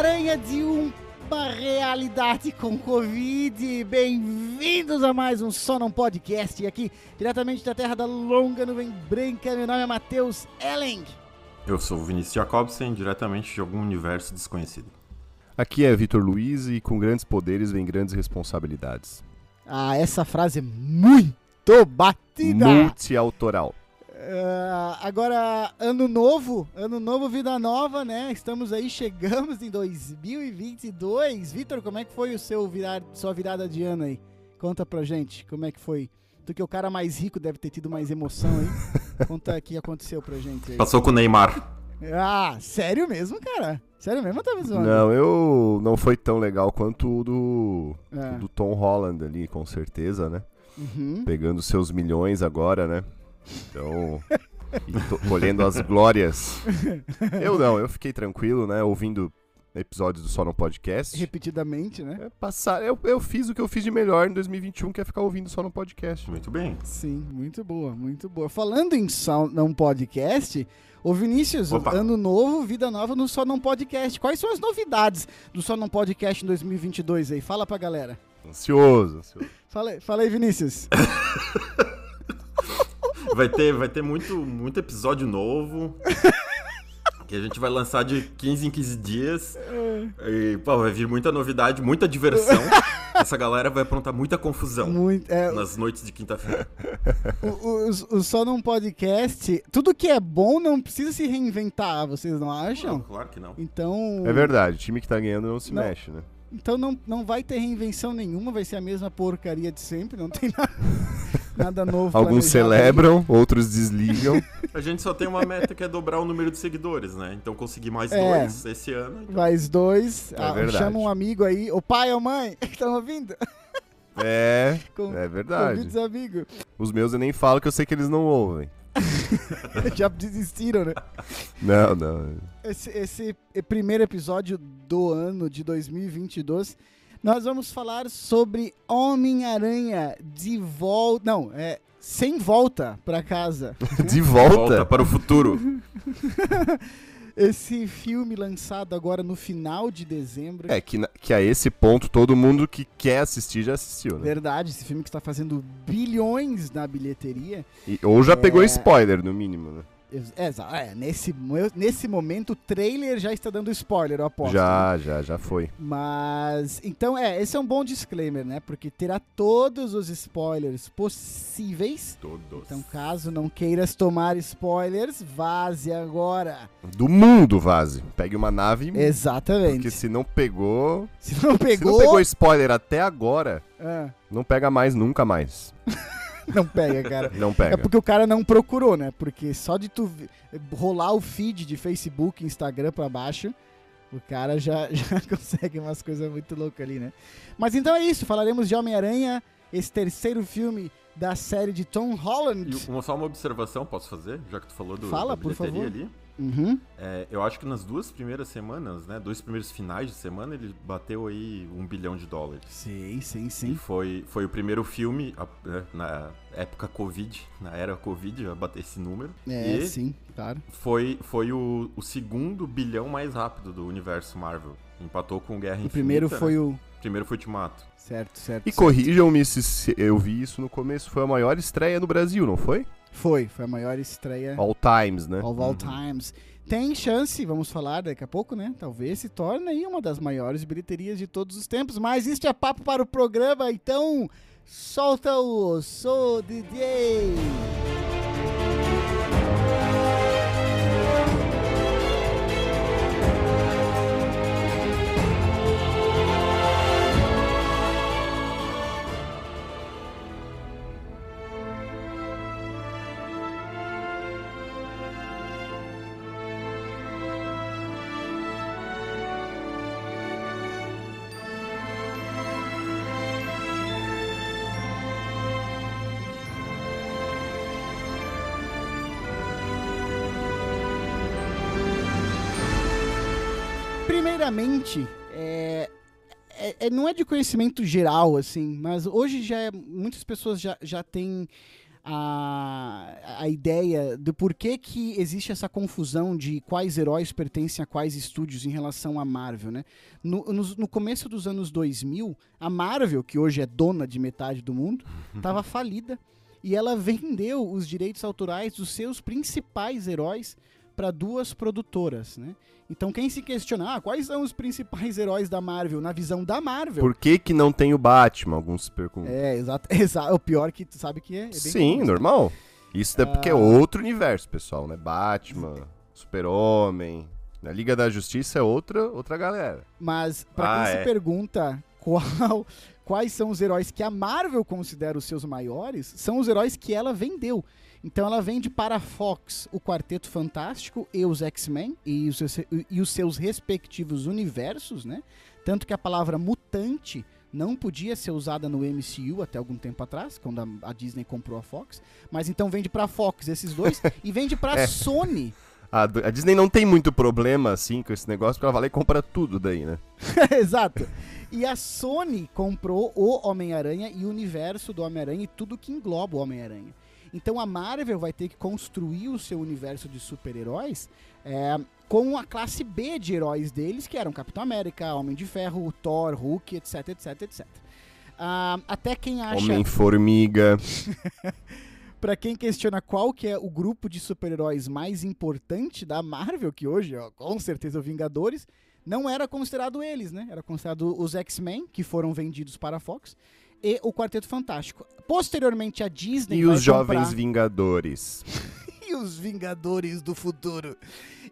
Homens-Aranha de uma realidade com Covid. Bem-vindos a mais um Só Não Podcast aqui, diretamente da terra da longa nuvem branca. Meu nome é Matheus Elling. Eu sou o Vinícius Jacobsen, diretamente de algum universo desconhecido. Aqui é Vitor Luiz e com grandes poderes vem grandes responsabilidades. Ah, essa frase é muito batida. Multiautoral. Uh, agora, ano novo, ano novo, vida nova, né? Estamos aí, chegamos em 2022. Vitor, como é que foi o seu virar, sua virada de ano aí? Conta pra gente, como é que foi? Tu que é o cara mais rico deve ter tido mais emoção aí. Conta o que aconteceu pra gente aí. Passou com o Neymar. Ah, sério mesmo, cara? Sério mesmo, tá zoando? Não, eu não foi tão legal quanto o do, é. do Tom Holland ali, com certeza, né? Uhum. Pegando seus milhões agora, né? Então, colhendo as glórias. Eu não, eu fiquei tranquilo, né? Ouvindo episódios do Só no Podcast. Repetidamente, né? É passar, eu, eu fiz o que eu fiz de melhor em 2021, que é ficar ouvindo só no podcast. Muito bem. Sim, muito boa, muito boa. Falando em só no podcast, ô Vinícius, Opa. ano novo, vida nova no Só Não Podcast. Quais são as novidades do Só Não Podcast em 2022 aí? Fala pra galera. Ansioso, ansioso. Fala, fala aí, Vinícius. vai ter, vai ter muito, muito episódio novo. que a gente vai lançar de 15 em 15 dias. E, pô, vai vir muita novidade, muita diversão. Essa galera vai aprontar muita confusão muito, é, nas noites de quinta-feira. O, o, o, Só Num Podcast, tudo que é bom não precisa se reinventar, vocês não acham? Não, claro que não. Então... É verdade, o time que tá ganhando não se não. mexe, né? Então não, não vai ter reinvenção nenhuma, vai ser a mesma porcaria de sempre, não tem nada, nada novo. Alguns celebram, outros desligam. A gente só tem uma meta que é dobrar o número de seguidores, né? Então conseguir mais é, dois esse ano. Então... Mais dois. É ah, chama um amigo aí, o pai ou mãe, estão ouvindo? É, Com, é verdade. Amigos. Os meus eu nem falo que eu sei que eles não ouvem. Já desistiram, né? Não, não. Esse, esse primeiro episódio do ano de 2022, nós vamos falar sobre Homem-Aranha de volta. Não, é. Sem volta para casa. de volta? volta para o futuro. esse filme lançado agora no final de dezembro. É, que, na, que a esse ponto todo mundo que quer assistir já assistiu, né? Verdade, esse filme que está fazendo bilhões na bilheteria. E, ou já é... pegou spoiler, no mínimo, né? É, é, nesse, nesse momento o trailer já está dando spoiler, eu aposto. Já, né? já, já foi. Mas, então, é, esse é um bom disclaimer, né? Porque terá todos os spoilers possíveis. Todos. Então, caso não queiras tomar spoilers, vaze agora. Do mundo vaze. Pegue uma nave. Exatamente. Porque se não pegou. Se não pegou. Se não pegou spoiler até agora, é. não pega mais nunca mais. não pega, cara. Não pega. É porque o cara não procurou, né? Porque só de tu rolar o feed de Facebook, Instagram pra baixo, o cara já, já consegue umas coisas muito loucas ali, né? Mas então é isso, falaremos de Homem-Aranha, esse terceiro filme da série de Tom Holland. E uma, só uma observação posso fazer, já que tu falou do Fala, da por favor. ali. Uhum. É, eu acho que nas duas primeiras semanas, né? Dois primeiros finais de semana, ele bateu aí um bilhão de dólares. Sim, sim, sim. E foi, foi o primeiro filme né, na época Covid, na era Covid, a bater esse número. É, e sim, claro. Foi, foi o, o segundo bilhão mais rápido do universo Marvel. Empatou com Guerra Infinita. O primeiro foi né? o. Primeiro foi Ultimato. Certo, certo. E corrijam-me se eu vi isso no começo. Foi a maior estreia no Brasil, não foi? Foi, foi a maior estreia. All times, né? All, all uhum. times. Tem chance, vamos falar daqui a pouco, né? Talvez se torne aí uma das maiores bilheterias de todos os tempos. Mas isso é papo para o programa, então solta o Sou DJ! Primeiramente, é, é, é, não é de conhecimento geral, assim, mas hoje já é, muitas pessoas já, já têm a, a ideia do porquê que existe essa confusão de quais heróis pertencem a quais estúdios em relação à Marvel, né? No, no, no começo dos anos 2000, a Marvel, que hoje é dona de metade do mundo, estava falida e ela vendeu os direitos autorais dos seus principais heróis para duas produtoras, né? Então quem se questiona, ah, quais são os principais heróis da Marvel na visão da Marvel? Por que que não tem o Batman? Alguns se perguntam. É, exato, exato. O pior que tu sabe que é, é Sim, comum, normal. Isso é porque é outro universo, pessoal, né? Batman, Super-Homem, na Liga da Justiça é outra, outra galera. Mas para ah, quem é. se pergunta qual, quais são os heróis que a Marvel considera os seus maiores, são os heróis que ela vendeu. Então ela vende para a Fox o Quarteto Fantástico e os X-Men e, os, e os seus respectivos universos, né? Tanto que a palavra mutante não podia ser usada no MCU até algum tempo atrás, quando a, a Disney comprou a Fox. Mas então vende para a Fox esses dois e vende para a é. Sony. A, a, Disney não tem muito problema assim com esse negócio, porque ela vai lá e compra tudo daí, né? Exato. E a Sony comprou o Homem-Aranha e o universo do Homem-Aranha e tudo que engloba o Homem-Aranha. Então a Marvel vai ter que construir o seu universo de super-heróis é, com a classe B de heróis deles, que eram Capitão América, Homem de Ferro, Thor, Hulk, etc, etc, etc. Uh, até quem acha... Homem-Formiga... para quem questiona qual que é o grupo de super-heróis mais importante da Marvel, que hoje, ó, com certeza, é o Vingadores, não era considerado eles, né? Era considerado os X-Men, que foram vendidos para a Fox, e o Quarteto Fantástico. Posteriormente, a Disney. E os Jovens Vingadores. e os Vingadores do futuro.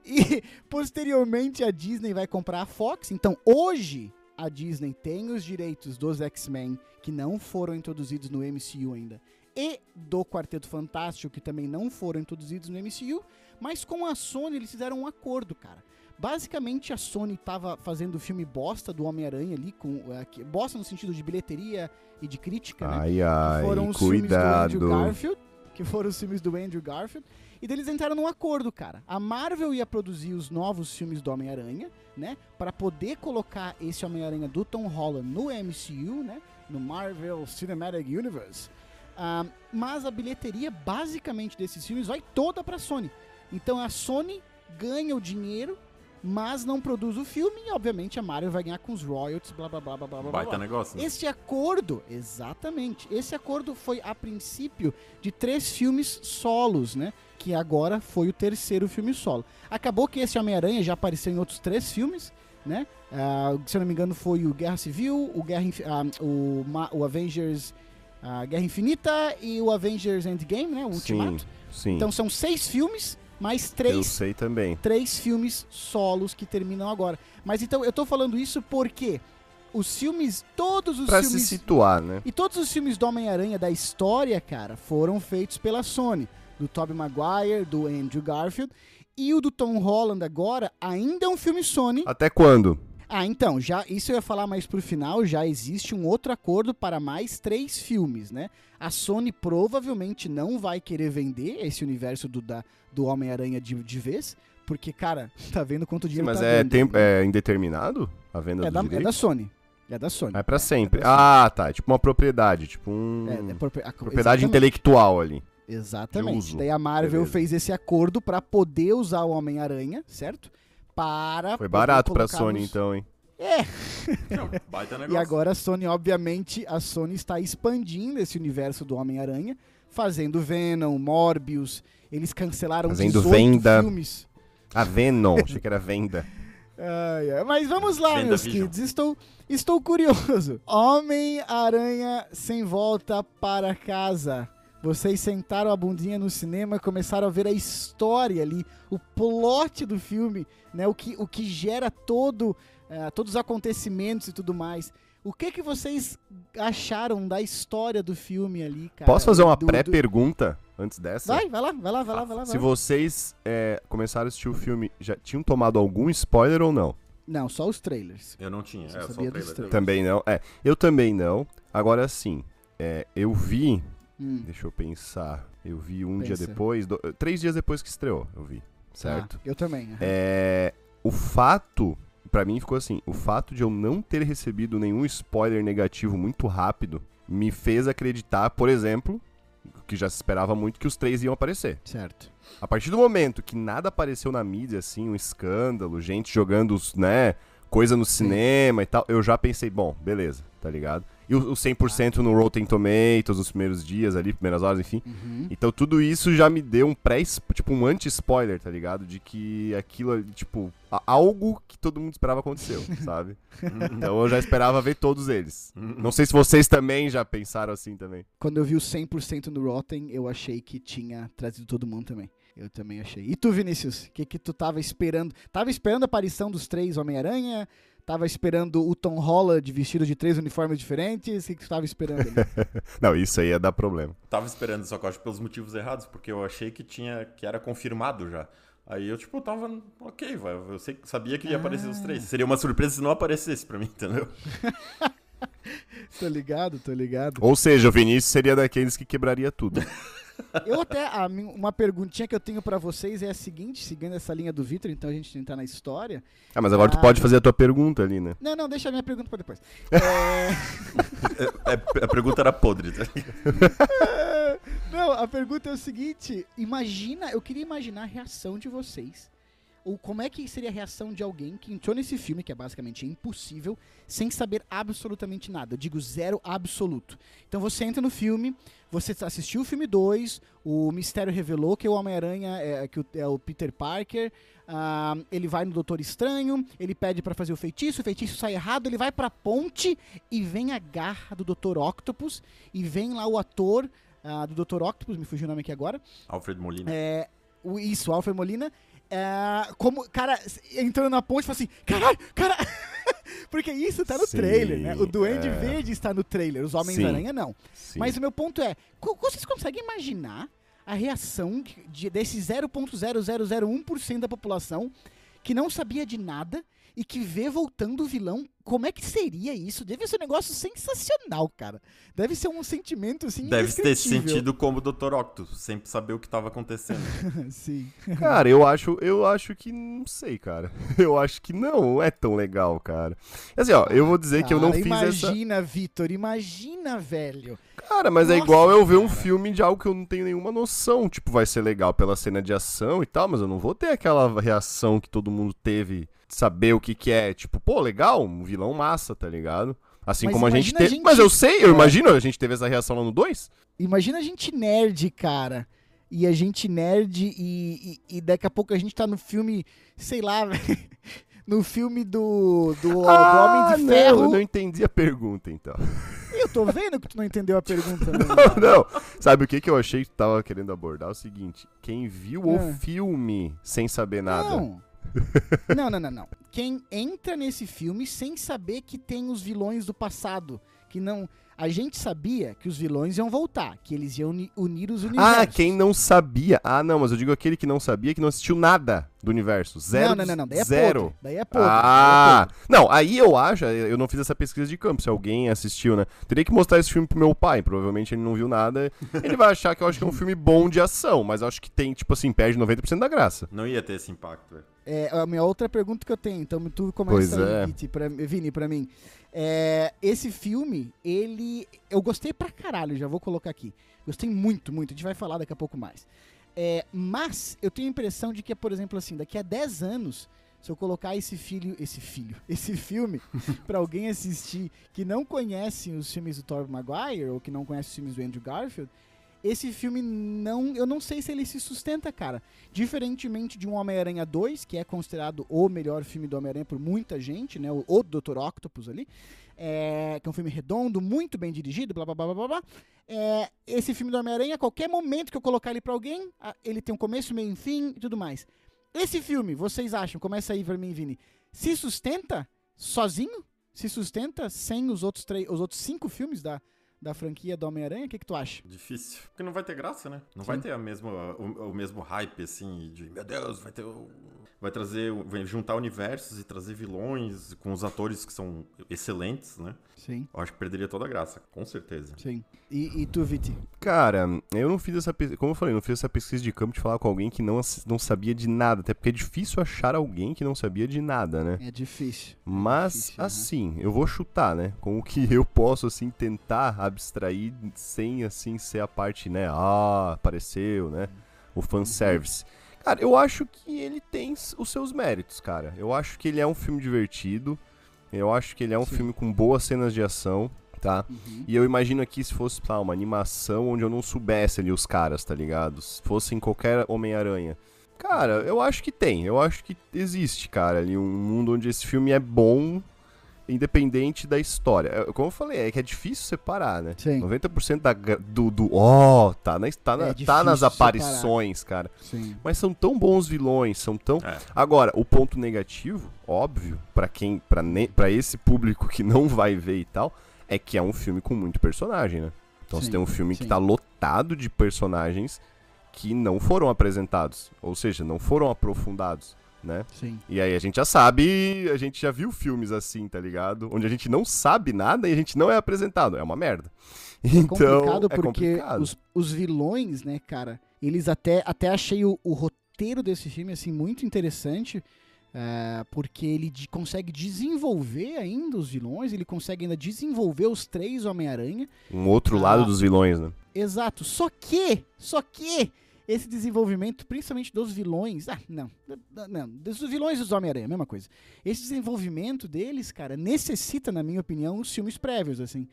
E posteriormente, a Disney vai comprar a Fox. Então, hoje, a Disney tem os direitos dos X-Men que não foram introduzidos no MCU ainda. E do Quarteto Fantástico, que também não foram introduzidos no MCU. Mas com a Sony, eles fizeram um acordo, cara. Basicamente, a Sony estava fazendo o filme bosta do Homem-Aranha ali, com uh, bosta no sentido de bilheteria e de crítica, ai, né? Ai, que foram os cuidado. filmes do Andrew Garfield, que foram os filmes do Andrew Garfield. E deles entraram num acordo, cara. A Marvel ia produzir os novos filmes do Homem-Aranha, né? Para poder colocar esse Homem-Aranha do Tom Holland no MCU, né? No Marvel Cinematic Universe. Uh, mas a bilheteria, basicamente, desses filmes vai toda pra Sony. Então a Sony ganha o dinheiro mas não produz o filme e, obviamente, a Marvel vai ganhar com os royalties, blá blá blá blá blá. Baita blá. negócio. Né? Esse acordo, exatamente, esse acordo foi a princípio de três filmes solos, né? Que agora foi o terceiro filme solo. Acabou que esse Homem-Aranha já apareceu em outros três filmes, né? Uh, se eu não me engano, foi o Guerra Civil, o, Guerra, uh, o, o Avengers uh, Guerra Infinita e o Avengers Endgame, né? O Ultimato. Sim, sim. Então são seis filmes mais três. Eu sei também. Três filmes solos que terminam agora. Mas então eu tô falando isso porque os filmes, todos os pra filmes. se situar, né? E todos os filmes do Homem-Aranha da história, cara, foram feitos pela Sony. Do Tobey Maguire, do Andrew Garfield. E o do Tom Holland agora ainda é um filme Sony. Até quando? Ah, então, já isso eu ia falar mais pro final, já existe um outro acordo para mais três filmes, né? A Sony provavelmente não vai querer vender esse universo do, da, do Homem-Aranha de, de vez, porque, cara, tá vendo quanto dinheiro Sim, mas tá é, tempo, é indeterminado a venda é do da, É da Sony. É da Sony. É pra sempre. É pra ah, tá. É tipo uma propriedade, tipo um... É, é propri... propriedade intelectual ali. Exatamente. Daí a Marvel Beleza. fez esse acordo para poder usar o Homem-Aranha, certo? Para. Foi barato pra Sony, então, hein? É. e agora a Sony, obviamente, a Sony está expandindo esse universo do Homem-Aranha, fazendo Venom, Morbius. Eles cancelaram fazendo 18 venda. filmes. A Venom, achei que era venda. Mas vamos lá, venda meus Vision. kids. Estou, estou curioso. Homem-Aranha sem volta para casa. Vocês sentaram a bundinha no cinema e começaram a ver a história ali, o plot do filme, né? O que, o que gera todo, uh, todos os acontecimentos e tudo mais. O que que vocês acharam da história do filme ali, cara? Posso fazer uma pré-pergunta do... antes dessa? Vai, vai lá, vai lá, vai lá, vai lá. Se vocês é, começaram a assistir o filme, já tinham tomado algum spoiler ou não? Não, só os trailers. Eu não tinha, só, é, só trailer. Também não, é. Eu também não. Agora sim, é, eu vi Hum. Deixa eu pensar. Eu vi um Pensa. dia depois, do, três dias depois que estreou, eu vi. Certo? Ah, eu também. Uhum. É, o fato, para mim ficou assim, o fato de eu não ter recebido nenhum spoiler negativo muito rápido me fez acreditar, por exemplo, que já se esperava muito que os três iam aparecer. Certo. A partir do momento que nada apareceu na mídia, assim, um escândalo, gente jogando, né, coisa no cinema Sim. e tal, eu já pensei, bom, beleza, tá ligado? E o, o 100% no Rotten Tomatoes nos primeiros dias ali, primeiras horas, enfim. Uhum. Então tudo isso já me deu um pré, tipo um anti-spoiler, tá ligado? De que aquilo, tipo, algo que todo mundo esperava aconteceu, sabe? então eu já esperava ver todos eles. Não sei se vocês também já pensaram assim também. Quando eu vi o 100% no Rotten, eu achei que tinha trazido todo mundo também. Eu também achei. E tu, Vinícius? O que que tu tava esperando? Tava esperando a aparição dos três Homem-Aranha? Tava esperando o Tom Holland vestido de três uniformes diferentes? O que, que tu tava esperando? Não, isso aí ia dar problema. Tava esperando, só que eu acho pelos motivos errados, porque eu achei que tinha que era confirmado já. Aí eu, tipo, tava, ok, vai, eu sei, sabia que ia ah. aparecer os três. Seria uma surpresa se não aparecesse pra mim, entendeu? tô ligado, tô ligado. Ou seja, o Vinícius seria daqueles que quebraria tudo. Eu até, a, uma perguntinha que eu tenho para vocês é a seguinte, seguindo essa linha do Vitor, então a gente entrar na história. Ah, mas agora ah, tu pode fazer a tua pergunta ali, né? Não, não, deixa a minha pergunta para depois. É... é... a pergunta era podre, tá? não, a pergunta é o seguinte, imagina, eu queria imaginar a reação de vocês ou como é que seria a reação de alguém que entrou nesse filme, que é basicamente impossível, sem saber absolutamente nada. Eu digo zero absoluto. Então você entra no filme, você assistiu o filme 2, o mistério revelou que o Homem-Aranha é, que é o Peter Parker, uh, ele vai no Doutor Estranho, ele pede para fazer o feitiço, o feitiço sai errado, ele vai pra ponte e vem a garra do Doutor Octopus, e vem lá o ator uh, do Doutor Octopus, me fugiu o nome aqui agora. Alfred Molina. É, o, isso, Alfred Molina é, como, cara, entrando na ponte, fala assim, caralho, cara. Porque isso tá no Sim, trailer, né? O Duende é... Verde está no trailer, os Homens-Aranha não. Sim. Mas o meu ponto é, vocês conseguem imaginar a reação de, desse 0.0001% da população que não sabia de nada e que vê voltando o vilão, como é que seria isso? Deve ser um negócio sensacional, cara. Deve ser um sentimento assim. Deve ter sentido como o Dr. Octopus, sempre saber o que estava acontecendo. Sim. Cara, eu acho, eu acho que não sei, cara. Eu acho que não é tão legal, cara. Assim, ó, eu vou dizer cara, que eu não fiz imagina, essa. Imagina, Vitor, imagina, velho. Cara, mas é Nossa, é igual eu ver um filme de algo que eu não tenho nenhuma noção. Tipo, vai ser legal pela cena de ação e tal, mas eu não vou ter aquela reação que todo mundo teve saber o que que é. Tipo, pô, legal, um vilão massa, tá ligado? Assim mas como a gente teve. Gente... Mas eu sei, eu é. imagino, a gente teve essa reação lá no 2. Imagina a gente nerd, cara. E a gente nerd e, e, e daqui a pouco a gente tá no filme, sei lá, no filme do, do, ah, do Homem de Ferro. Não, eu não entendi a pergunta, então. Eu tô vendo que tu não entendeu a pergunta. Né? não, não. Sabe o que, que eu achei que tu tava querendo abordar? É o seguinte, quem viu é. o filme sem saber nada... Não. Não, não, não, não. Quem entra nesse filme sem saber que tem os vilões do passado, que não a gente sabia que os vilões iam voltar, que eles iam unir os universos. Ah, quem não sabia. Ah, não, mas eu digo aquele que não sabia, que não assistiu nada do universo. Zero. Não, não, não, não. Daí é zero. Podre. Daí é pouco. Ah, é não, aí eu acho, eu não fiz essa pesquisa de campo, se alguém assistiu, né? Teria que mostrar esse filme pro meu pai, provavelmente ele não viu nada. Ele vai achar que eu acho que é um filme bom de ação, mas eu acho que tem, tipo assim, perde 90% da graça. Não ia ter esse impacto, velho. É, a minha outra pergunta que eu tenho, então tu começa pois é. pra, Vini, pra mim. É, esse filme, ele. Eu gostei pra caralho, já vou colocar aqui. Gostei muito, muito. A gente vai falar daqui a pouco mais. É, mas eu tenho a impressão de que, por exemplo, assim, daqui a 10 anos, se eu colocar esse filho, esse filho, esse filme para alguém assistir que não conhece os filmes do Tobey Maguire ou que não conhece os filmes do Andrew Garfield, esse filme não, eu não sei se ele se sustenta, cara. Diferentemente de um Homem-Aranha 2, que é considerado o melhor filme do Homem-Aranha por muita gente, né? O, o Dr. Octopus ali. É, que é um filme redondo, muito bem dirigido, blá blá blá blá blá. É, esse filme do Homem-Aranha, a qualquer momento que eu colocar ele pra alguém, ele tem um começo, meio fim e tudo mais. Esse filme, vocês acham, começa aí mim, Vini, se sustenta sozinho? Se sustenta sem os outros, os outros cinco filmes da, da franquia do Homem-Aranha? O que, que tu acha? Difícil. Porque não vai ter graça, né? Não Sim. vai ter a mesma, o, o, mesmo hype, assim, de meu Deus, vai ter o. Vai trazer. Vai juntar universos e trazer vilões com os atores que são excelentes, né? Sim. Eu acho que perderia toda a graça, com certeza. Sim. E, e tu, Viti? Cara, eu não fiz essa pesquisa. Como eu falei, não fiz essa pesquisa de campo de falar com alguém que não, não sabia de nada. Até porque é difícil achar alguém que não sabia de nada, né? É difícil. Mas, é difícil, assim, né? eu vou chutar, né? Com o que eu posso, assim, tentar abstrair sem, assim, ser a parte, né? Ah, apareceu, né? O fanservice. Cara, eu acho que ele tem os seus méritos, cara. Eu acho que ele é um filme divertido. Eu acho que ele é um Sim. filme com boas cenas de ação, tá? Uhum. E eu imagino aqui se fosse, tá, uma animação onde eu não soubesse ali os caras, tá ligado? Se fosse em qualquer Homem-Aranha. Cara, eu acho que tem. Eu acho que existe, cara, ali um mundo onde esse filme é bom independente da história. É, como eu falei, é que é difícil separar, né? Sim. 90% da, do, do ó, oh, tá, na, tá, na, é tá nas aparições, separar. cara. Sim. Mas são tão bons vilões, são tão. É. Agora, o ponto negativo, óbvio, para quem, para ne... esse público que não vai ver e tal, é que é um filme com muito personagem, né? Então sim, você tem um filme sim. que tá lotado de personagens que não foram apresentados, ou seja, não foram aprofundados né? Sim. E aí a gente já sabe, a gente já viu filmes assim, tá ligado? Onde a gente não sabe nada e a gente não é apresentado. É uma merda. É então, complicado é porque complicado. Os, os vilões, né, cara, eles até, até achei o, o roteiro desse filme, assim, muito interessante. É, porque ele de, consegue desenvolver ainda os vilões, ele consegue ainda desenvolver os três Homem-Aranha. Um outro ah, lado dos vilões, né? Exato. Só que, só que esse desenvolvimento, principalmente dos vilões. Ah, não. Não, dos vilões dos Homem-Aranha, mesma coisa. Esse desenvolvimento deles, cara, necessita, na minha opinião, os filmes prévios, assim.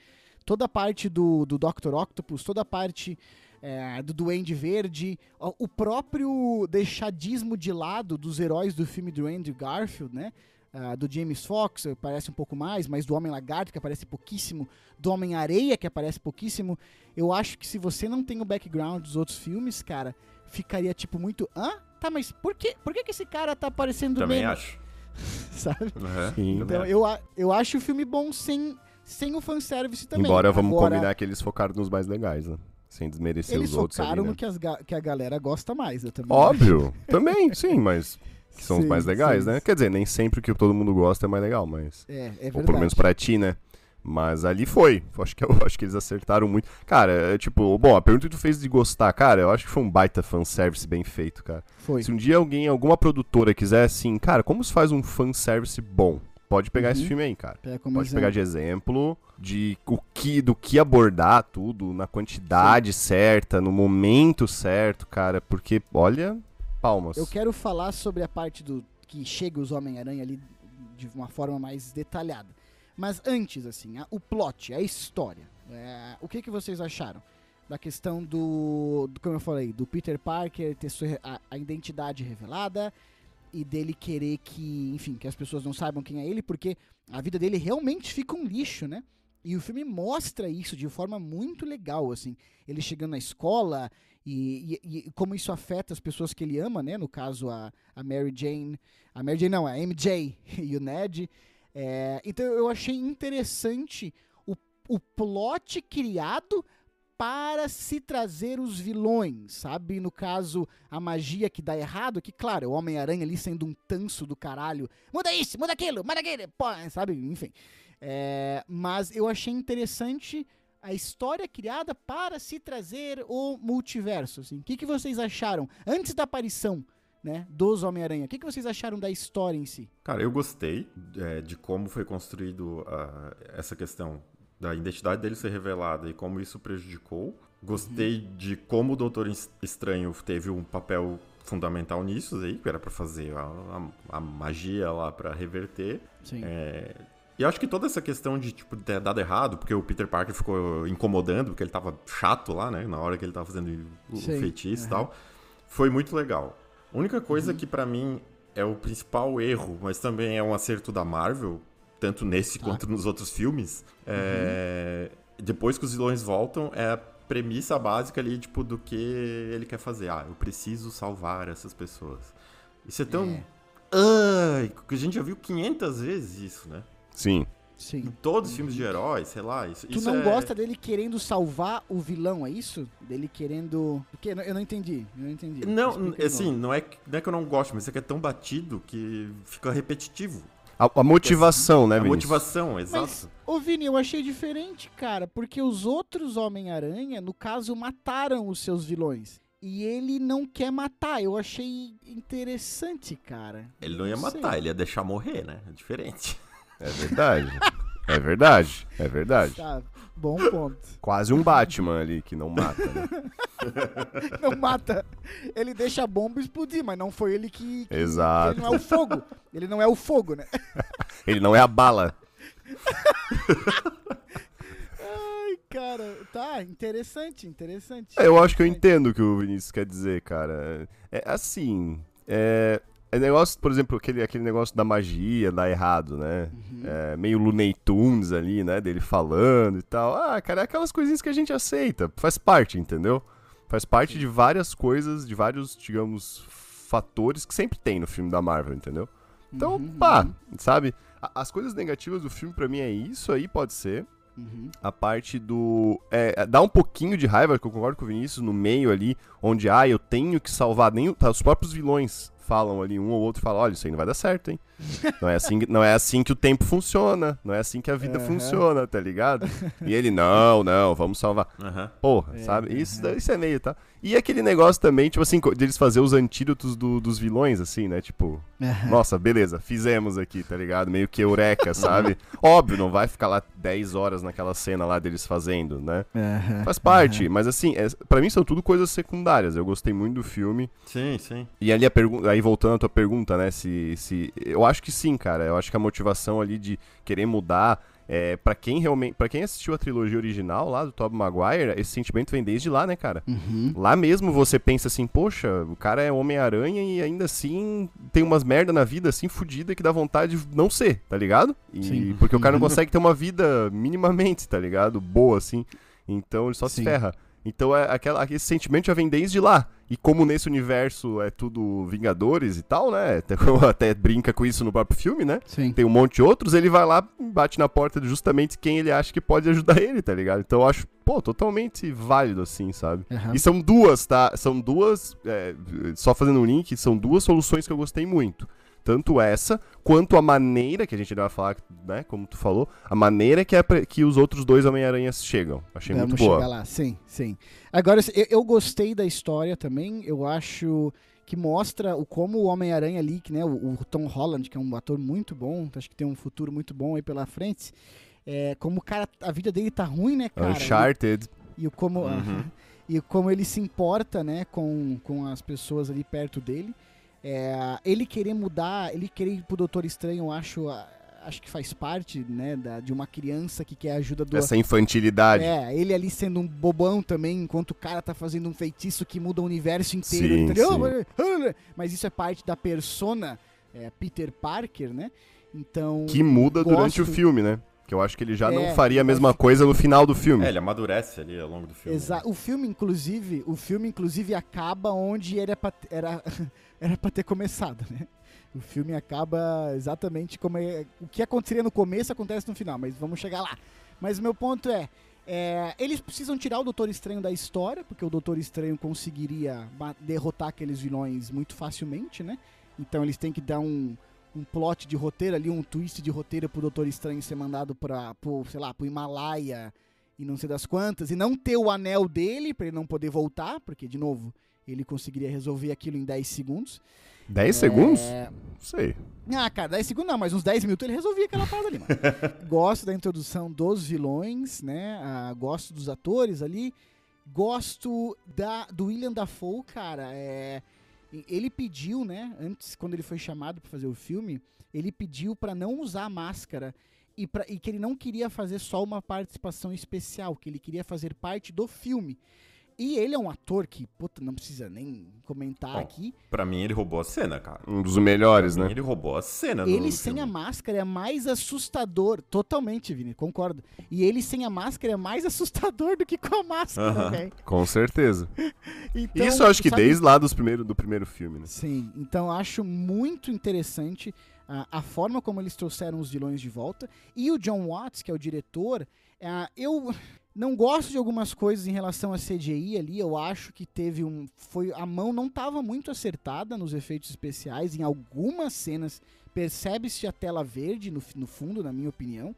Toda a parte do, do Dr. Octopus, toda a parte é, do Duende Verde, o próprio deixadismo de lado dos heróis do filme do Andrew Garfield, né? Uh, do James Fox, aparece um pouco mais, mas do Homem Lagarto, que aparece pouquíssimo, do Homem-Areia, que aparece pouquíssimo. Eu acho que se você não tem o background dos outros filmes, cara, ficaria tipo muito. Hã? Tá, mas por que, por que, que esse cara tá aparecendo Também menos? acho. Sabe? Uhum. Então eu, eu acho o filme bom sem, sem o fanservice também. Embora vamos Agora, combinar que eles focaram nos mais legais, né? Sem desmerecer os outros. Eles focaram ali, né? no que, as, que a galera gosta mais. Eu também Óbvio, também, sim, mas que são sim, os mais legais, sim. né? Quer dizer, nem sempre o que todo mundo gosta é mais legal, mas. É, é verdade. Ou pelo menos pra ti, né? Mas ali foi. Acho que, eu, acho que eles acertaram muito. Cara, é tipo, bom, a pergunta que tu fez de gostar, cara, eu acho que foi um baita fanservice bem feito, cara. Foi. Se um dia alguém, alguma produtora quiser assim, cara, como se faz um fanservice bom? Pode pegar uhum. esse filme aí, cara. Pega Pode exemplo. pegar de exemplo de o que, do que abordar tudo, na quantidade Sim. certa, no momento certo, cara. Porque, olha, palmas. Eu quero falar sobre a parte do que chega os Homem-Aranha ali de uma forma mais detalhada. Mas antes, assim, a, o plot, a história. É, o que, que vocês acharam? Da questão do, do, como eu falei, do Peter Parker ter sua, a, a identidade revelada e dele querer que, enfim, que as pessoas não saibam quem é ele, porque a vida dele realmente fica um lixo, né? E o filme mostra isso de forma muito legal, assim. Ele chegando na escola e, e, como isso afeta as pessoas que ele ama, né? No caso, a, a Mary Jane. A Mary Jane não, a MJ e o Ned. É, então eu achei interessante o, o plot criado para se trazer os vilões, sabe? No caso, a magia que dá errado, que claro, o Homem-Aranha ali sendo um tanso do caralho. Muda isso, muda aquilo, muda aquilo, pô, sabe? Enfim. É, mas eu achei interessante a história criada para se trazer o multiverso. Assim. O que, que vocês acharam antes da aparição né, dos Homem-Aranha? O que, que vocês acharam da história em si? Cara, eu gostei é, de como foi construído uh, essa questão da identidade dele ser revelada e como isso prejudicou. Gostei uhum. de como o Doutor Estranho teve um papel fundamental nisso aí, que era para fazer a, a, a, magia lá para reverter. Sim. É, e acho que toda essa questão de, tipo, ter dado errado, porque o Peter Parker ficou incomodando, porque ele tava chato lá, né? Na hora que ele tava fazendo o Sim, feitiço uhum. e tal. Foi muito legal. A única coisa uhum. que para mim é o principal erro, mas também é um acerto da Marvel, tanto nesse tá. quanto nos outros filmes, é... uhum. depois que os vilões voltam, é a premissa básica ali, tipo, do que ele quer fazer. Ah, eu preciso salvar essas pessoas. Isso é tão... É. Ai, a gente já viu 500 vezes isso, né? Sim. Sim. Em todos os filmes de heróis, sei lá. Isso, tu isso não é... gosta dele querendo salvar o vilão, é isso? Dele querendo. Porque eu não entendi. Eu não entendi. Não, assim, não é, não é que eu não gosto, mas é que é tão batido que fica repetitivo. A, a motivação, assim, né, Vinícius? A motivação, exato. Mas, ô Vini, eu achei diferente, cara, porque os outros Homem-Aranha, no caso, mataram os seus vilões. E ele não quer matar. Eu achei interessante, cara. Ele não ia não matar, ele ia deixar morrer, né? É diferente. É verdade. é verdade. É verdade. Tá. Bom ponto. Quase um Batman ali que não mata, né? não mata. Ele deixa a bomba explodir, mas não foi ele que. que Exato. Ele não é o fogo. Ele não é o fogo, né? ele não é a bala. Ai, cara. Tá, interessante, interessante. É, eu acho que eu entendo o que o Vinícius quer dizer, cara. É assim. É, é negócio, por exemplo, aquele, aquele negócio da magia dá errado, né? Uhum. É, meio Looney Tunes ali, né? Dele falando e tal. Ah, cara, é aquelas coisinhas que a gente aceita. Faz parte, entendeu? Faz parte Sim. de várias coisas, de vários, digamos, fatores que sempre tem no filme da Marvel, entendeu? Então, uhum, pá, uhum. sabe? As coisas negativas do filme para mim é isso aí, pode ser. Uhum. A parte do. É, dá um pouquinho de raiva, que eu concordo com o Vinícius, no meio ali, onde, ah, eu tenho que salvar. Nem, tá, os próprios vilões falam ali, um ou outro fala, olha, isso aí não vai dar certo, hein? Não é assim, não é assim que o tempo funciona, não é assim que a vida uhum. funciona, tá ligado? E ele, não, não, vamos salvar. Uhum. Porra, é, sabe? Isso, isso é meio, tá? E aquele negócio também, tipo assim, de eles fazer os antídotos do, dos vilões, assim, né? Tipo, uhum. nossa, beleza, fizemos aqui, tá ligado? Meio que eureka, sabe? Óbvio, não vai ficar lá 10 horas naquela cena lá deles fazendo, né? Faz parte, mas assim, é, para mim são tudo coisas secundárias. Eu gostei muito do filme. Sim, sim. E ali a pergunta, aí voltando à tua pergunta, né? Se, se. Eu acho que sim, cara. Eu acho que a motivação ali de querer mudar é, para quem realmente, para quem assistiu a trilogia original lá do Tobey Maguire, esse sentimento vem desde lá, né, cara? Uhum. Lá mesmo você pensa assim, poxa, o cara é Homem-Aranha e ainda assim tem umas merda na vida assim fodida que dá vontade de não ser, tá ligado? E Sim. porque o cara não consegue ter uma vida minimamente, tá ligado? Boa assim. Então ele só Sim. se ferra. Então é, aquela, aquele sentimento já vem desde lá. E como nesse universo é tudo Vingadores e tal, né? Até, até brinca com isso no próprio filme, né? Sim. Tem um monte de outros, ele vai lá bate na porta de justamente quem ele acha que pode ajudar ele, tá ligado? Então eu acho, pô, totalmente válido, assim, sabe? Uhum. E são duas, tá? São duas, é, só fazendo um link, são duas soluções que eu gostei muito. Tanto essa, quanto a maneira, que a gente vai falar, né, como tu falou, a maneira que, é que os outros dois Homem-Aranhas chegam. Achei Vamos muito boa. chegar lá, sim, sim. Agora, eu, eu gostei da história também, eu acho que mostra o como o Homem-Aranha ali, que, né, o, o, Tom Holland, que é um ator muito bom, acho que tem um futuro muito bom aí pela frente, é, como o cara, a vida dele tá ruim, né, cara? Uncharted. E, e como, uhum. e como ele se importa, né, com, com as pessoas ali perto dele. É, ele querer mudar, ele querer ir pro Doutor Estranho, eu acho, acho que faz parte, né, da, de uma criança que quer ajuda do... Essa infantilidade. É, ele ali sendo um bobão também, enquanto o cara tá fazendo um feitiço que muda o universo inteiro, sim, entendeu? Sim. Mas isso é parte da persona é, Peter Parker, né? Então... Que muda gosto... durante o filme, né? Que eu acho que ele já é, não faria a mesma coisa no final do filme. É, ele amadurece ali ao longo do filme. Exato. O filme, inclusive, o filme, inclusive, acaba onde era pra, era era para ter começado, né? O filme acaba exatamente como é, o que aconteceria no começo acontece no final, mas vamos chegar lá. Mas o meu ponto é, é, eles precisam tirar o Doutor Estranho da história, porque o Doutor Estranho conseguiria derrotar aqueles vilões muito facilmente, né? Então eles têm que dar um, um plot de roteiro ali, um twist de roteiro pro Doutor Estranho ser mandado para, pro, sei lá, pro Himalaia e não sei das quantas, e não ter o anel dele para ele não poder voltar, porque de novo, ele conseguiria resolver aquilo em 10 segundos. 10 é... segundos? Não sei. Ah, cara, 10 segundos não, mas uns 10 minutos ele resolvia aquela parada ali, mano. gosto da introdução dos vilões, né? Ah, gosto dos atores ali. Gosto da, do William Dafoe, cara. É, ele pediu, né? Antes, quando ele foi chamado para fazer o filme, ele pediu para não usar máscara e, pra, e que ele não queria fazer só uma participação especial, que ele queria fazer parte do filme. E ele é um ator que, puta, não precisa nem comentar Bom, aqui. Pra mim, ele roubou a cena, cara. Um dos melhores, pra né? Mim, ele roubou a cena. Ele sem filme. a máscara é mais assustador. Totalmente, Vini, concordo. E ele sem a máscara é mais assustador do que com a máscara, uh -huh. Com certeza. então, Isso eu acho que sabe... desde lá dos primeiro, do primeiro filme, né? Sim, então acho muito interessante a, a forma como eles trouxeram os vilões de volta. E o John Watts, que é o diretor, uh, eu não gosto de algumas coisas em relação a CGI ali. Eu acho que teve um. Foi, a mão não estava muito acertada nos efeitos especiais. Em algumas cenas percebe-se a tela verde no, no fundo, na minha opinião.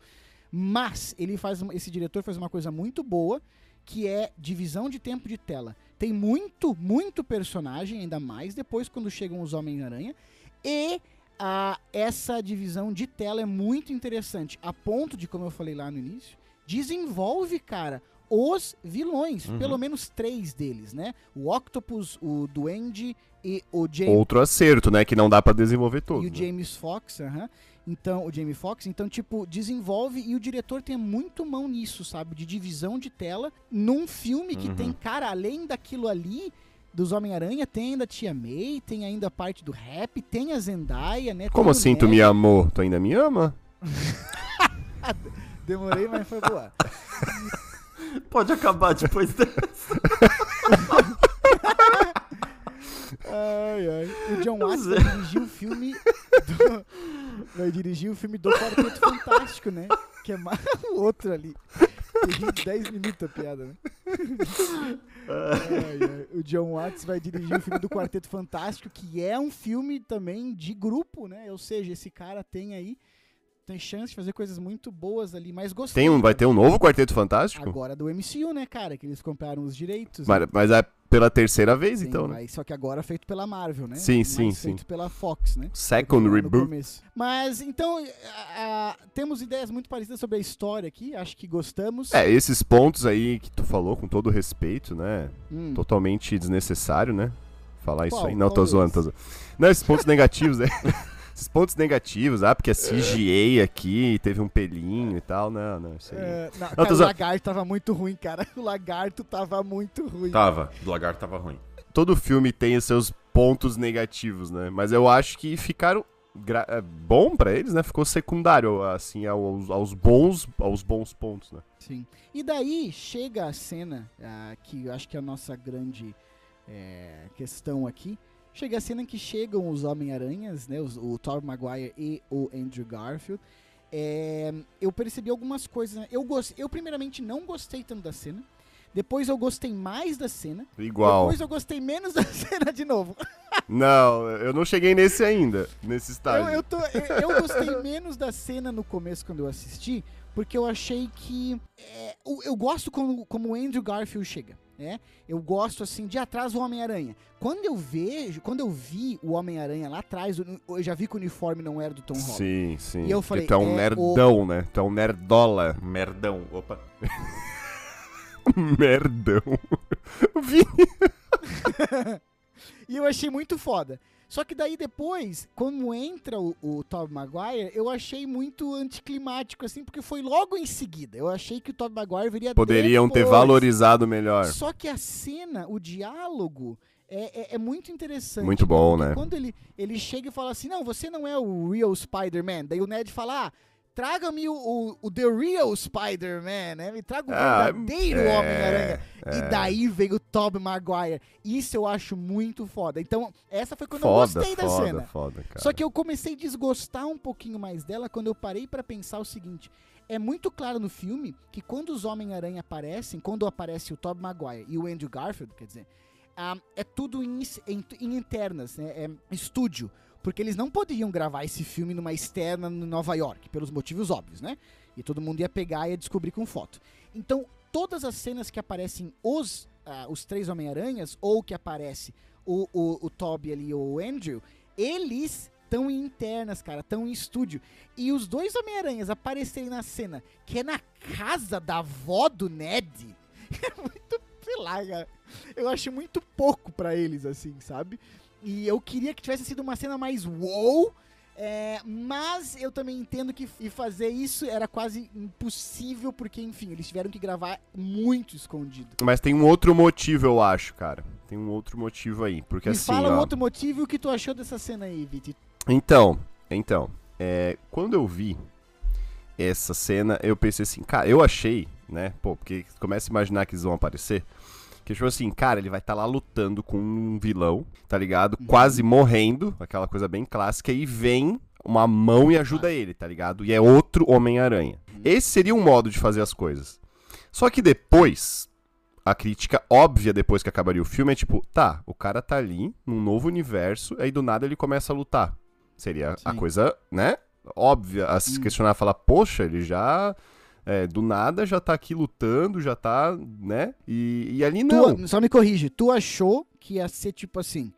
Mas ele faz esse diretor faz uma coisa muito boa, que é divisão de tempo de tela. Tem muito, muito personagem, ainda mais depois quando chegam os Homem-Aranha. E a, essa divisão de tela é muito interessante, a ponto de, como eu falei lá no início, desenvolve, cara, os vilões, uhum. pelo menos três deles, né? O Octopus, o Duende e o James... Outro acerto, né? Que não dá para desenvolver todo. E o né? James Fox, aham. Uh -huh. Então, o Jamie Foxx, então, tipo, desenvolve e o diretor tem muito mão nisso, sabe? De divisão de tela num filme que uhum. tem, cara, além daquilo ali, dos Homem-Aranha, tem ainda a Tia May, tem ainda a parte do rap, tem a Zendaya, né? Como assim tu me amou? Tu ainda me ama? Demorei, mas foi boa. Pode acabar depois dessa. ai, ai. O John Watts vai dirigir o filme do... Vai dirigir o filme do Quarteto Fantástico, né? Que é mais o outro ali. Tem 10 minutos a piada, né? ai, ai. O John Watts vai dirigir o filme do Quarteto Fantástico, que é um filme também de grupo, né? Ou seja, esse cara tem aí tem chance de fazer coisas muito boas ali, mas gostei. Tem um, vai ter um novo Quarteto Fantástico? Agora do MCU, né, cara? Que eles compraram os direitos. Mas, né? mas é pela terceira vez, sim, então, né? Só que agora feito pela Marvel, né? Sim, sim, mais sim. Feito pela Fox, né? Second Reboot. Mas, então, temos ideias muito parecidas sobre a história aqui, acho que gostamos. É, esses pontos aí que tu falou, com todo respeito, né? Hum. Totalmente desnecessário, né? Falar Qual? isso aí. Não, Qual tô zoando, tô zoando. Não, esses pontos negativos, né? Esses pontos negativos, ah, porque a CGA aqui teve um pelinho e tal, não, não, isso aí. É, não, cara, o lagarto tava muito ruim, cara. O lagarto tava muito ruim. Tava, o lagarto tava ruim. Todo filme tem os seus pontos negativos, né? Mas eu acho que ficaram é, bom para eles, né? Ficou secundário, assim, aos, aos, bons, aos bons pontos, né? Sim. E daí chega a cena, uh, que eu acho que é a nossa grande é, questão aqui, Chega a cena que chegam os Homem-Aranhas, né? Os, o Tobey Maguire e o Andrew Garfield. É, eu percebi algumas coisas. Né? Eu, gost, eu, primeiramente, não gostei tanto da cena. Depois eu gostei mais da cena. Igual. Depois eu gostei menos da cena de novo. Não, eu não cheguei nesse ainda, nesse estágio. Eu, eu, tô, eu, eu gostei menos da cena no começo quando eu assisti, porque eu achei que. É, eu, eu, gosto como, como o Andrew Garfield chega né? Eu gosto assim de atrás do Homem-Aranha. Quando eu vejo, quando eu vi o Homem-Aranha lá atrás, eu já vi que o uniforme não era do Tom Holland. Sim, sim. E eu falei, tu é um é nerdão, o... né? Tu é um nerdola. Merdão. Opa. Merdão. Vi. e eu achei muito foda. Só que daí depois, quando entra o, o Tobey Maguire, eu achei muito anticlimático, assim, porque foi logo em seguida. Eu achei que o Tobey Maguire viria Poderiam depois. ter valorizado melhor. Só que a cena, o diálogo, é, é, é, muito interessante. Muito bom, né? Quando ele, ele chega e fala assim, não, você não é o real Spider-Man. Daí o Ned fala, ah, traga-me o, o, o, The Real Spider-Man, né? Me traga o ah, verdadeiro é, Homem-Aranha. É. E daí vem o Tobey Maguire. Isso eu acho muito foda. Então, essa foi quando foda, eu gostei da foda, cena. Foda, cara. Só que eu comecei a desgostar um pouquinho mais dela quando eu parei para pensar o seguinte. É muito claro no filme que quando os Homem-Aranha aparecem, quando aparece o Tobey Maguire e o Andrew Garfield, quer dizer, um, é tudo em, em, em internas, né? É estúdio porque eles não poderiam gravar esse filme numa externa em Nova York, pelos motivos óbvios, né? E todo mundo ia pegar e ia descobrir com foto. Então, todas as cenas que aparecem os, uh, os três Homem-Aranhas, ou que aparece o, o, o Toby ali ou o Andrew, eles estão em internas, cara, estão em estúdio. E os dois Homem-Aranhas aparecerem na cena, que é na casa da avó do Ned, é muito, sei lá, cara. Eu acho muito pouco para eles, assim, sabe? E eu queria que tivesse sido uma cena mais wow. É, mas eu também entendo que fazer isso era quase impossível, porque, enfim, eles tiveram que gravar muito escondido. Mas tem um outro motivo, eu acho, cara. Tem um outro motivo aí. Porque Me assim. Fala ó, um outro motivo o que tu achou dessa cena aí, Viti. Então, então. É, quando eu vi essa cena, eu pensei assim, cara, eu achei, né? Pô, porque começa a imaginar que eles vão aparecer. Que tipo assim, cara, ele vai estar tá lá lutando com um vilão, tá ligado? Uhum. Quase morrendo, aquela coisa bem clássica, e vem uma mão e ajuda ele, tá ligado? E é outro Homem-Aranha. Uhum. Esse seria um modo de fazer as coisas. Só que depois, a crítica óbvia depois que acabaria o filme é tipo, tá, o cara tá ali, num novo universo, aí do nada ele começa a lutar. Seria Sim. a coisa, né? Óbvia a se hum. questionar, falar, poxa, ele já é, do nada já tá aqui lutando, já tá, né? E, e ali não. Tu, só me corrige, tu achou que ia ser tipo assim.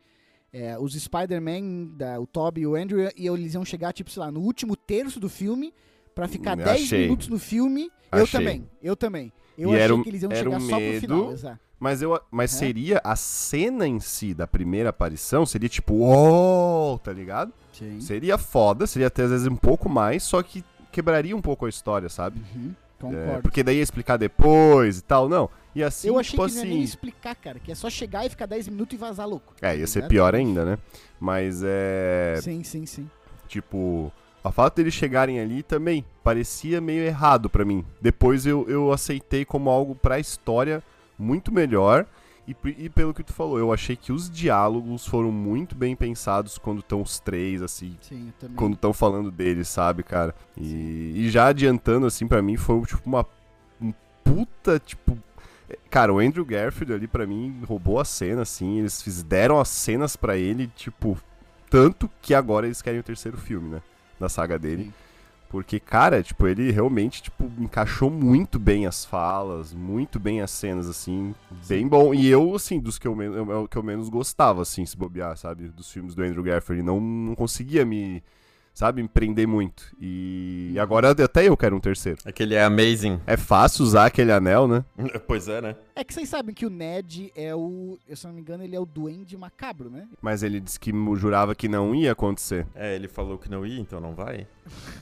É, os Spider-Man, o Toby e o Andrew, e eles iam chegar, tipo, sei lá, no último terço do filme para ficar 10 minutos no filme. Achei. Eu também, eu também. Eu e achei um, que eles iam chegar um só pro final, exato. Mas, eu, mas é. seria a cena em si da primeira aparição, seria tipo, uou, tá ligado? Sim. Seria foda, seria até às vezes um pouco mais, só que quebraria um pouco a história, sabe? Uhum, concordo. É, porque daí ia explicar depois e tal, não. E assim, Eu achei tipo que assim... não ia nem explicar, cara, que é só chegar e ficar 10 minutos e vazar louco. É, ia ser pior ainda, né? Mas é... Sim, sim, sim. Tipo, o fato deles chegarem ali também parecia meio errado para mim. Depois eu, eu aceitei como algo pra história muito melhor. E, e, pelo que tu falou, eu achei que os diálogos foram muito bem pensados quando estão os três, assim. Sim, também. Quando estão falando deles, sabe, cara? E, e já adiantando, assim, para mim foi tipo uma um puta, tipo. Cara, o Andrew Garfield ali para mim roubou a cena, assim. Eles fizeram as cenas para ele, tipo. Tanto que agora eles querem o terceiro filme, né? Da saga dele. Sim. Porque, cara, tipo, ele realmente, tipo, encaixou muito bem as falas, muito bem as cenas, assim, bem bom. E eu, assim, dos que eu, que eu menos gostava, assim, se bobear, sabe? Dos filmes do Andrew Garfield. Não, não conseguia me sabe? Empreender muito. E agora até eu quero um terceiro. Aquele é amazing. É fácil usar aquele anel, né? pois é, né? É que vocês sabem que o Ned é o, eu se não me engano, ele é o duende macabro, né? Mas ele disse que jurava que não ia acontecer. É, ele falou que não ia, então não vai.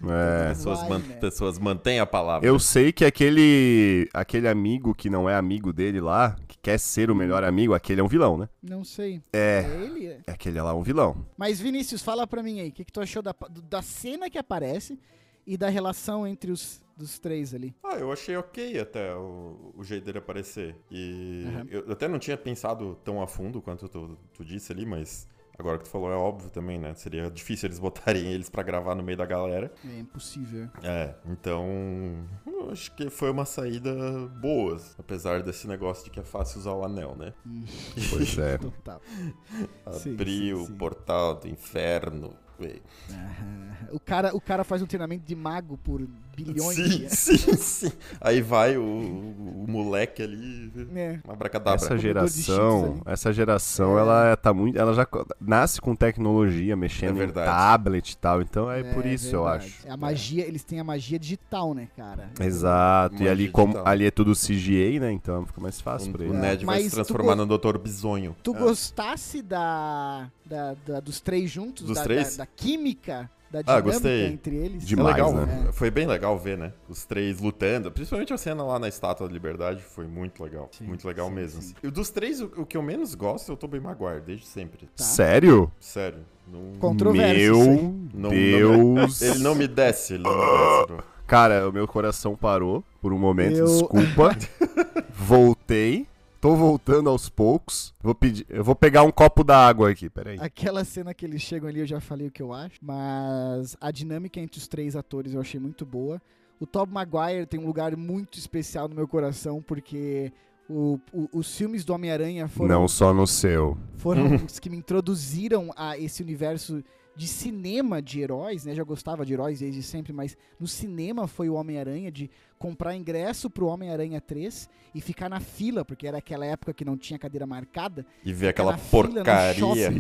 É. pessoas, man né? pessoas mantêm a palavra. Eu sei que aquele aquele amigo que não é amigo dele lá, que quer ser o melhor amigo, aquele é um vilão, né? Não sei. É. é ele? É. Aquele lá é um vilão. Mas Vinícius, fala pra mim aí, o que, que tu achou da, da cena que aparece e da relação entre os dos três ali. Ah, eu achei ok até o, o jeito dele aparecer. E uhum. eu até não tinha pensado tão a fundo quanto tu, tu disse ali, mas Agora que tu falou é óbvio também, né? Seria difícil eles botarem eles para gravar no meio da galera. É impossível. É, então eu acho que foi uma saída boa, apesar desse negócio de que é fácil usar o anel, né? Hum. Pois é. Abrir o portal do inferno, o, cara, o cara faz um treinamento de mago por bilhões sim, de Sim, sim. Aí vai o, o, o moleque ali, é. uma bracadabra. Essa geração, essa geração, é. ela tá muito, ela já nasce com tecnologia, mexendo é em tablet e tal, então é, é por isso verdade. eu acho. É a magia, eles têm a magia digital, né, cara? Exato. Magia e ali digital. como ali é tudo CGI, né? Então fica mais fácil o, pra ele. O Ned vai se transformar no Doutor Bisonho. Tu é. gostasse da, da, da, dos três juntos, dos da, três? Da, da química da ah, dinâmica ah, entre eles. Demais, é legal, né? Foi bem legal ver, né? Os três lutando. Principalmente a cena lá na Estátua da Liberdade foi muito legal. Sim, muito legal sim, mesmo. Sim. E dos três, o, o, que eu menos gosto é o Tobey Maguire, desde sempre. Tá. Sério? Sério. Não... Controvérsia. Meu Deus. Não, ele não me desce, ele não me desce. Cara, o meu coração parou por um momento, eu... desculpa. Voltei. Tô voltando aos poucos. Vou pedir, eu vou pegar um copo d'água aqui, peraí. Aquela cena que eles chegam ali, eu já falei o que eu acho, mas a dinâmica entre os três atores eu achei muito boa. O Tobey Maguire tem um lugar muito especial no meu coração porque o, o, os filmes do Homem-Aranha foram não só no seu foram os que me introduziram a esse universo de cinema de heróis, né? Já gostava de heróis desde sempre, mas no cinema foi o Homem-Aranha de comprar ingresso pro Homem-Aranha 3 e ficar na fila, porque era aquela época que não tinha cadeira marcada. E ver aquela porcaria.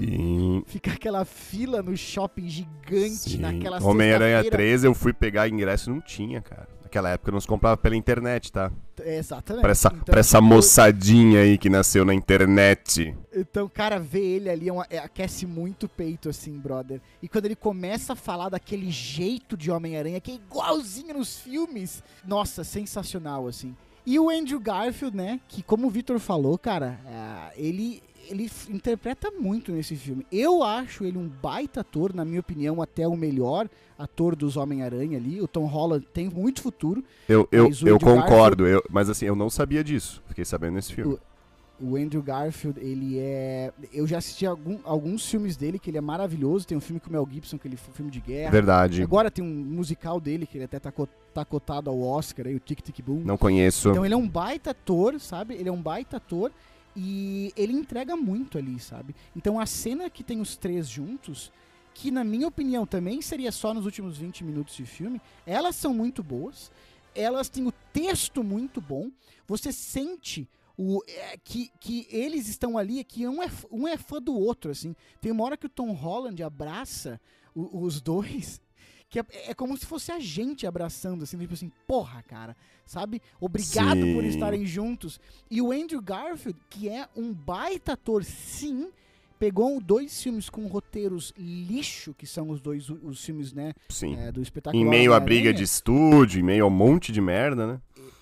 Ficar aquela fila no shopping gigante, Sim. naquela Homem-Aranha 3 eu fui pegar ingresso e não tinha, cara. Naquela época não se comprava pela internet, tá? Exatamente. Pra essa, então, pra essa moçadinha aí que nasceu na internet. Então, cara, ver ele ali é uma, é, aquece muito o peito, assim, brother. E quando ele começa a falar daquele jeito de Homem-Aranha, que é igualzinho nos filmes, nossa, sensacional, assim. E o Andrew Garfield, né, que como o Victor falou, cara, é, ele, ele interpreta muito nesse filme. Eu acho ele um baita ator, na minha opinião, até o melhor ator dos Homem-Aranha ali. O Tom Holland tem muito futuro. Eu, eu, eu concordo, Garfield, eu, mas assim, eu não sabia disso. Fiquei sabendo nesse filme. O, o Andrew Garfield, ele é. Eu já assisti algum, alguns filmes dele, que ele é maravilhoso. Tem um filme com o Mel Gibson, que ele foi um filme de guerra. Verdade. Agora tem um musical dele, que ele até tá, tá cotado ao Oscar, aí, o Tic Tic Boom. Não conheço. Então ele é um baita ator, sabe? Ele é um baita ator. E ele entrega muito ali, sabe? Então a cena que tem os três juntos que na minha opinião também seria só nos últimos 20 minutos de filme, elas são muito boas, elas têm o texto muito bom, você sente o, é, que, que eles estão ali, que um é, um é fã do outro, assim. Tem uma hora que o Tom Holland abraça o, os dois, que é, é, como se fosse a gente abraçando, assim, tipo assim, porra, cara, sabe? Obrigado sim. por estarem juntos. E o Andrew Garfield, que é um baita ator, sim, pegou dois filmes com roteiros lixo, que são os dois os filmes, né? Sim. É, do espetáculo. Em meio à briga de estúdio, em meio a um monte de merda, né?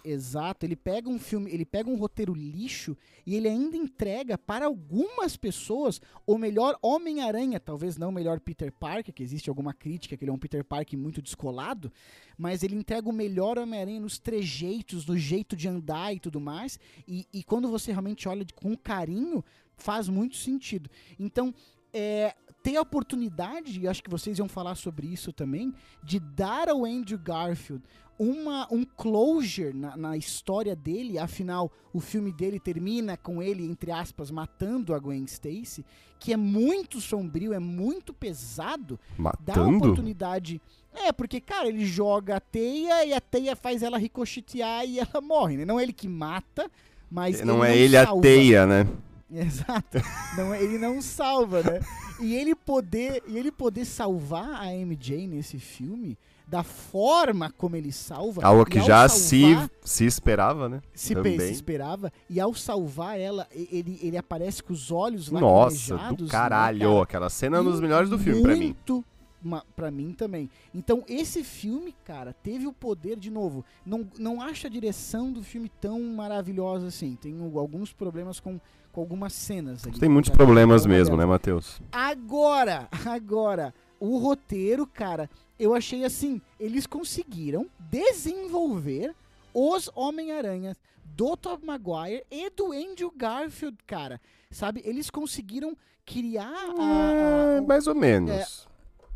Exato, ele pega um filme, ele pega um roteiro lixo e ele ainda entrega para algumas pessoas o melhor Homem-Aranha, talvez não o melhor Peter Parker, que existe alguma crítica que ele é um Peter Parker muito descolado, mas ele entrega o melhor Homem-Aranha nos trejeitos, no jeito de andar e tudo mais, e, e quando você realmente olha com carinho, faz muito sentido. Então, é, ter a oportunidade, e acho que vocês iam falar sobre isso também, de dar ao Andrew Garfield uma, um closure na, na, história dele, afinal, o filme dele termina com ele, entre aspas, matando a Gwen Stacy, que é muito sombrio, é muito pesado. Matando? Dá a oportunidade. É, porque, cara, ele joga a teia e a teia faz ela ricochetear e ela morre, né? Não é ele que mata, mas. Não ele é ele salva. a teia, né? Exato. Não, é, ele não salva, né? E ele poder, e ele poder salvar a MJ nesse filme da forma como ele salva. Algo que já salvar, se, se esperava, né? Se, se, esperava. E ao salvar ela, ele, ele aparece com os olhos lá Nossa, do né, caralho. Né, Aquela cena é um dos melhores do filme, pra mim. Muito para mim também. Então, esse filme, cara, teve o poder, de novo, não, não acho a direção do filme tão maravilhosa assim. Tem alguns problemas com, com algumas cenas. Ali, Tem muitos problemas mesmo, né, Matheus? Agora, agora, o roteiro, cara, eu achei assim, eles conseguiram desenvolver os Homem-Aranhas do Tobey Maguire e do Andrew Garfield, cara. Sabe? Eles conseguiram criar a, a, mais ou menos. É,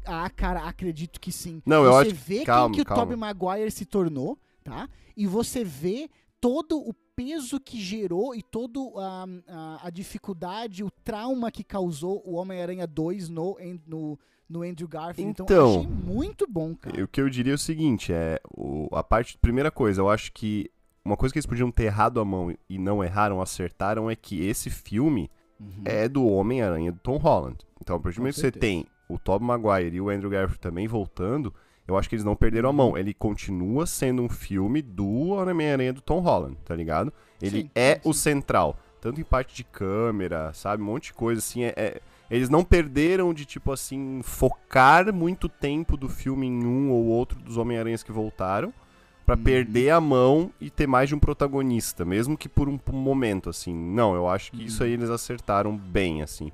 ah, cara, acredito que sim. Não, você eu acho vê calma, quem que calma. o Tobey Maguire se tornou, tá? E você vê todo o peso que gerou e toda a, a, a, dificuldade, o trauma que causou o Homem-Aranha 2 no, no, no Andrew Garfield. Então, então achei muito bom, cara. O que eu diria é o seguinte, é o, a parte, primeira coisa, eu acho que uma coisa que eles podiam ter errado a mão e não erraram, acertaram, é que esse filme uhum. é do Homem-Aranha do Tom Holland. Então, a partir do momento que você tem o Tobey Maguire e o Andrew Garfield também voltando, eu acho que eles não perderam a mão. Ele continua sendo um filme do Homem-Aranha do Tom Holland, tá ligado? Ele sim, é sim. o central. Tanto em parte de câmera, sabe? Um monte de coisa, assim. É, é, eles não perderam de, tipo assim, focar muito tempo do filme em um ou outro dos Homem-Aranhas que voltaram para uhum. perder a mão e ter mais de um protagonista, mesmo que por um, por um momento, assim. Não, eu acho que uhum. isso aí eles acertaram bem, assim.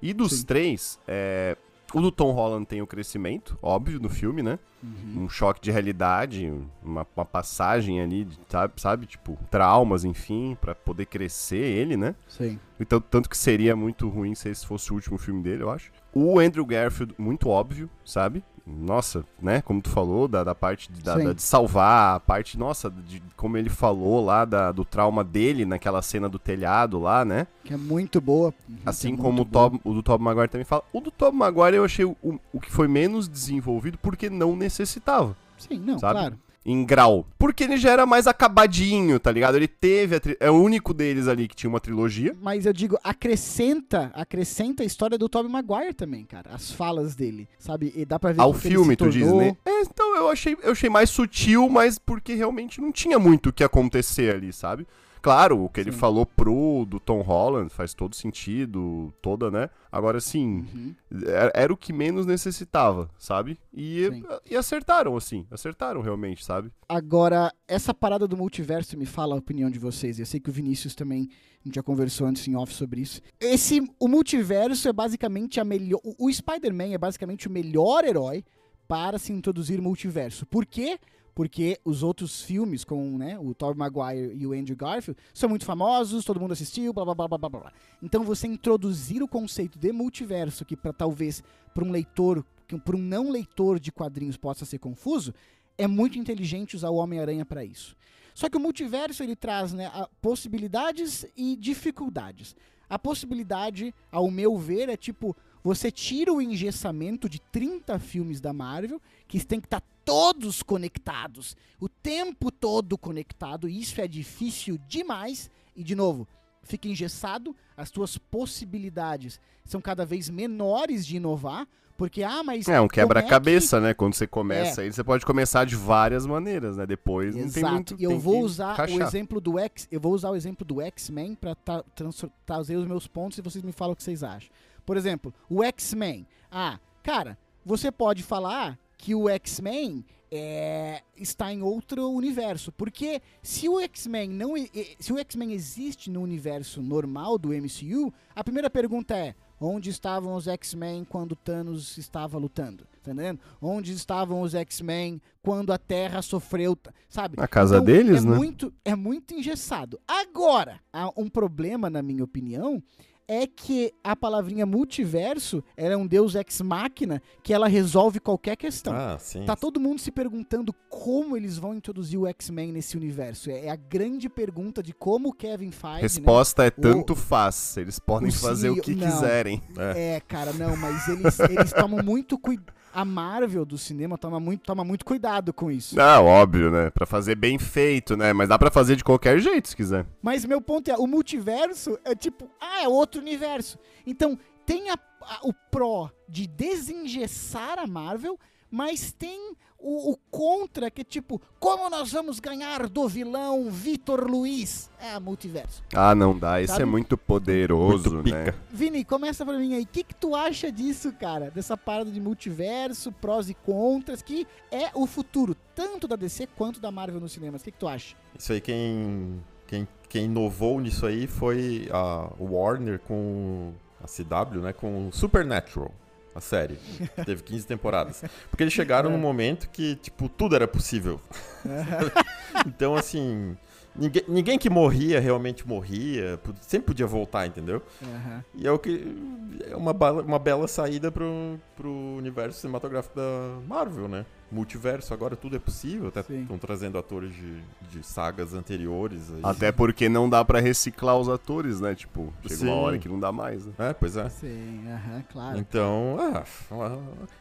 E dos Sim. três, é, o do Tom Holland tem o crescimento, óbvio, no filme, né? Uhum. Um choque de realidade, uma, uma passagem ali, sabe, sabe? Tipo, traumas, enfim, para poder crescer ele, né? Sim. Então, tanto que seria muito ruim se esse fosse o último filme dele, eu acho. O Andrew Garfield, muito óbvio, sabe? Nossa, né, como tu falou, da, da parte de, da, da, de salvar, a parte, nossa, de como ele falou lá da, do trauma dele naquela cena do telhado lá, né? Que é muito boa. Assim é como o, Tom, o do Tom Maguire também fala. O do Tom Maguire eu achei o, o que foi menos desenvolvido porque não necessitava. Sim, não, sabe? claro em grau. Porque ele já era mais acabadinho, tá ligado? Ele teve. Tri... É o único deles ali que tinha uma trilogia. Mas eu digo, acrescenta, acrescenta a história do Tobey Maguire também, cara. As falas dele, sabe? E dá pra ver Ao filme, tu diz, né? É, então eu achei, eu achei mais sutil, mas porque realmente não tinha muito o que acontecer ali, sabe? Claro, o que ele falou pro do Tom Holland faz todo sentido, toda, né? Agora, sim, uhum. era, era, o que menos necessitava, sabe? E, e acertaram, assim, acertaram realmente, sabe? Agora, essa parada do multiverso me fala a opinião de vocês. Eu sei que o Vinícius também já conversou antes em off sobre isso. Esse, o multiverso é basicamente a melhor. O, o Spider-Man é basicamente o melhor herói para se introduzir multiverso. Por quê? porque os outros filmes com né, o Tobey Maguire e o Andrew Garfield são muito famosos, todo mundo assistiu, blá blá blá blá blá. Então você introduzir o conceito de multiverso que para talvez para um leitor, para um não leitor de quadrinhos possa ser confuso, é muito inteligente usar o Homem-Aranha para isso. Só que o multiverso ele traz né, possibilidades e dificuldades. A possibilidade, ao meu ver, é tipo você tira o engessamento de 30 filmes da Marvel, que tem que estar tá todos conectados, o tempo todo conectado, isso é difícil demais. E de novo, fica engessado, as tuas possibilidades são cada vez menores de inovar, porque, ah, mas. É um quebra-cabeça, é que... né? Quando você começa é. aí, você pode começar de várias maneiras, né? Depois Exato. não tem muito. E eu vou usar o exemplo do X. Eu vou usar o exemplo do X-Men pra trazer os meus pontos e vocês me falam o que vocês acham. Por exemplo, o X-Men. Ah, cara, você pode falar que o X-Men é, está em outro universo. Porque se o X-Men não se o X-Men existe no universo normal do MCU, a primeira pergunta é: onde estavam os X-Men quando Thanos estava lutando? Tá entendendo? Onde estavam os X-Men quando a Terra sofreu, sabe? A casa então, deles, é né? Muito, é muito engessado. Agora, há um problema, na minha opinião, é que a palavrinha multiverso ela é um deus ex máquina que ela resolve qualquer questão. Ah, sim. Tá todo mundo se perguntando como eles vão introduzir o X-Men nesse universo. É, é, a grande pergunta de como o Kevin faz. Né? Resposta né? é tanto o... faz. Eles podem o fazer CEO... o que não, quiserem. É. é. cara, não, mas eles, eles tomam muito cuidado a Marvel do cinema toma muito, toma muito cuidado com isso. Não, óbvio, né? Pra fazer bem feito, né? Mas dá pra fazer de qualquer jeito, se quiser. Mas meu ponto é, o multiverso é tipo, ah, é outro universo. Então, tem a, a, o pró de desengessar a Marvel, mas tem o, o, contra, que é tipo, como nós vamos ganhar do vilão Vitor Luiz? É, multiverso. Ah, não dá, isso é muito poderoso, muito né? Vini, começa pra mim aí, o que, que tu acha disso, cara? Dessa parada de multiverso, prós e contras, que é o futuro, tanto da DC quanto da Marvel nos cinemas. O que, que tu acha? Isso aí, quem, quem, quem inovou nisso aí foi a Warner com a CW, né, com Supernatural a série. Teve 15 temporadas. Porque eles chegaram é. num momento que, tipo, tudo era possível. então, assim, ninguém, ninguém que morria realmente morria. Sempre podia voltar, entendeu? Uhum. E é o que. É uma, uma bela saída pro, pro universo cinematográfico da Marvel, né? Multiverso, agora tudo é possível. Até estão trazendo atores de, de sagas anteriores. Aí. Até porque não dá para reciclar os atores, né? Tipo, chega Sim. uma hora que não dá mais. Né? É, pois é. Sim, aham, claro. Então, ah,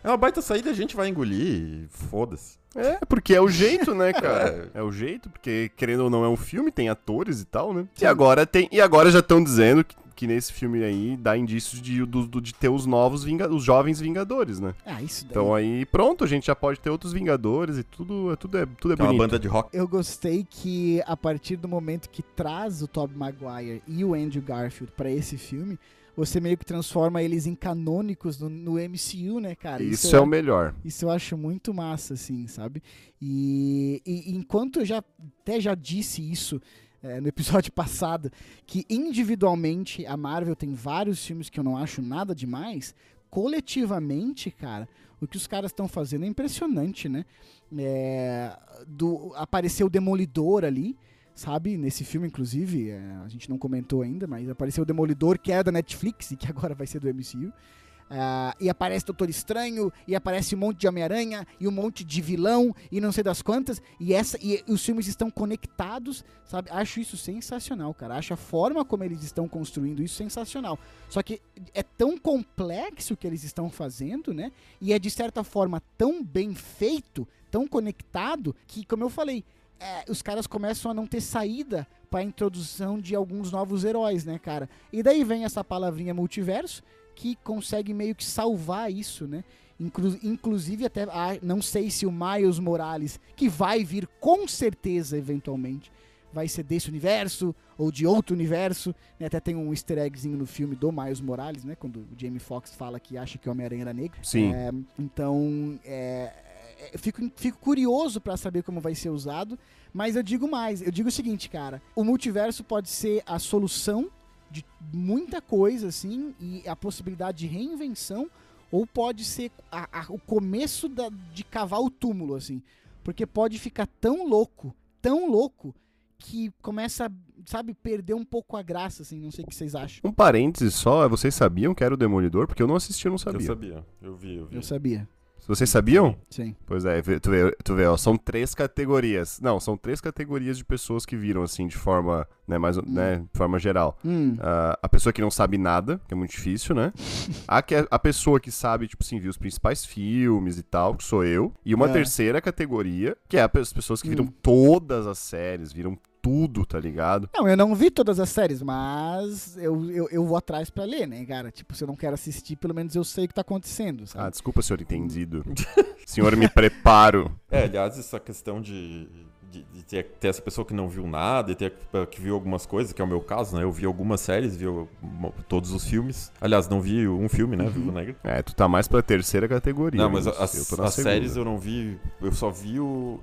é uma baita saída, a gente vai engolir, foda-se. É, porque é o jeito, né, cara? É. é. o jeito, porque querendo ou não é um filme, tem atores e tal, né? E agora tem, e agora já estão dizendo que que nesse filme aí dá indícios de, de, de ter os novos vinga, os jovens Vingadores, né? Ah, isso daí. Então aí, pronto, a gente já pode ter outros Vingadores e tudo, tudo é, tudo é Tem bonito. uma banda de rock. Eu gostei que a partir do momento que traz o Tobey Maguire e o Andrew Garfield para esse filme, você meio que transforma eles em canônicos no, no MCU, né, cara? Isso, isso é o melhor. Isso eu acho muito massa, assim, sabe? E, e enquanto eu já até já disse isso é, no episódio passado, que individualmente a Marvel tem vários filmes que eu não acho nada demais, coletivamente, cara, o que os caras estão fazendo é impressionante, né? É, do, apareceu o Demolidor ali, sabe? Nesse filme, inclusive, é, a gente não comentou ainda, mas apareceu o Demolidor, que é da Netflix e que agora vai ser do MCU. Uh, e aparece Doutor Estranho, e aparece um monte de Homem-Aranha, e um monte de vilão, e não sei das quantas, e, essa, e os filmes estão conectados, sabe? Acho isso sensacional, cara. Acho a forma como eles estão construindo isso sensacional. Só que é tão complexo o que eles estão fazendo, né? E é de certa forma tão bem feito, tão conectado, que, como eu falei, é, os caras começam a não ter saída para a introdução de alguns novos heróis, né, cara? E daí vem essa palavrinha multiverso, que consegue meio que salvar isso, né? Inclu inclusive até ah, não sei se o Miles Morales, que vai vir com certeza eventualmente, vai ser desse universo ou de outro universo. Né? Até tem um easter eggzinho no filme do Miles Morales, né? Quando o Jamie Foxx fala que acha que o Homem-Aranha era negro. Sim. É, então, é, é fico, fico curioso para saber como vai ser usado. Mas eu digo mais, eu digo o seguinte, cara. O multiverso pode ser a solução de muita coisa, assim, e a possibilidade de reinvenção, ou pode ser a, a, o começo da, de cavar o túmulo, assim. Porque pode ficar tão louco, tão louco, que começa, sabe, perder um pouco a graça, assim, não sei o que vocês acham. Um parênteses só, vocês sabiam que era o Demolidor? Porque eu não assisti, eu não sabia. Eu sabia, eu vi, eu vi. Eu sabia. Vocês sabiam? Sim. Pois é, tu vê, tu vê ó, são três categorias. Não, são três categorias de pessoas que viram, assim, de forma, né, mais, hum. né, de forma geral. Hum. Uh, a pessoa que não sabe nada, que é muito difícil, né? a, que é, a pessoa que sabe, tipo assim, viu os principais filmes e tal, que sou eu. E uma é. terceira categoria, que é as pessoas que viram hum. todas as séries, viram tudo, tá ligado? Não, eu não vi todas as séries, mas eu, eu, eu vou atrás pra ler, né, cara? Tipo, se eu não quero assistir, pelo menos eu sei o que tá acontecendo. Sabe? Ah, desculpa, senhor entendido. senhor, me preparo. É, aliás, essa questão de de, de ter, ter, essa pessoa que não viu nada e ter que viu algumas coisas, que é o meu caso, né? Eu vi algumas séries, vi todos os filmes. Aliás, não vi um filme, né? Uhum. Vivo Negro. É, tu tá mais pra terceira categoria. Não, mas as, as séries eu não vi. Eu só vi o.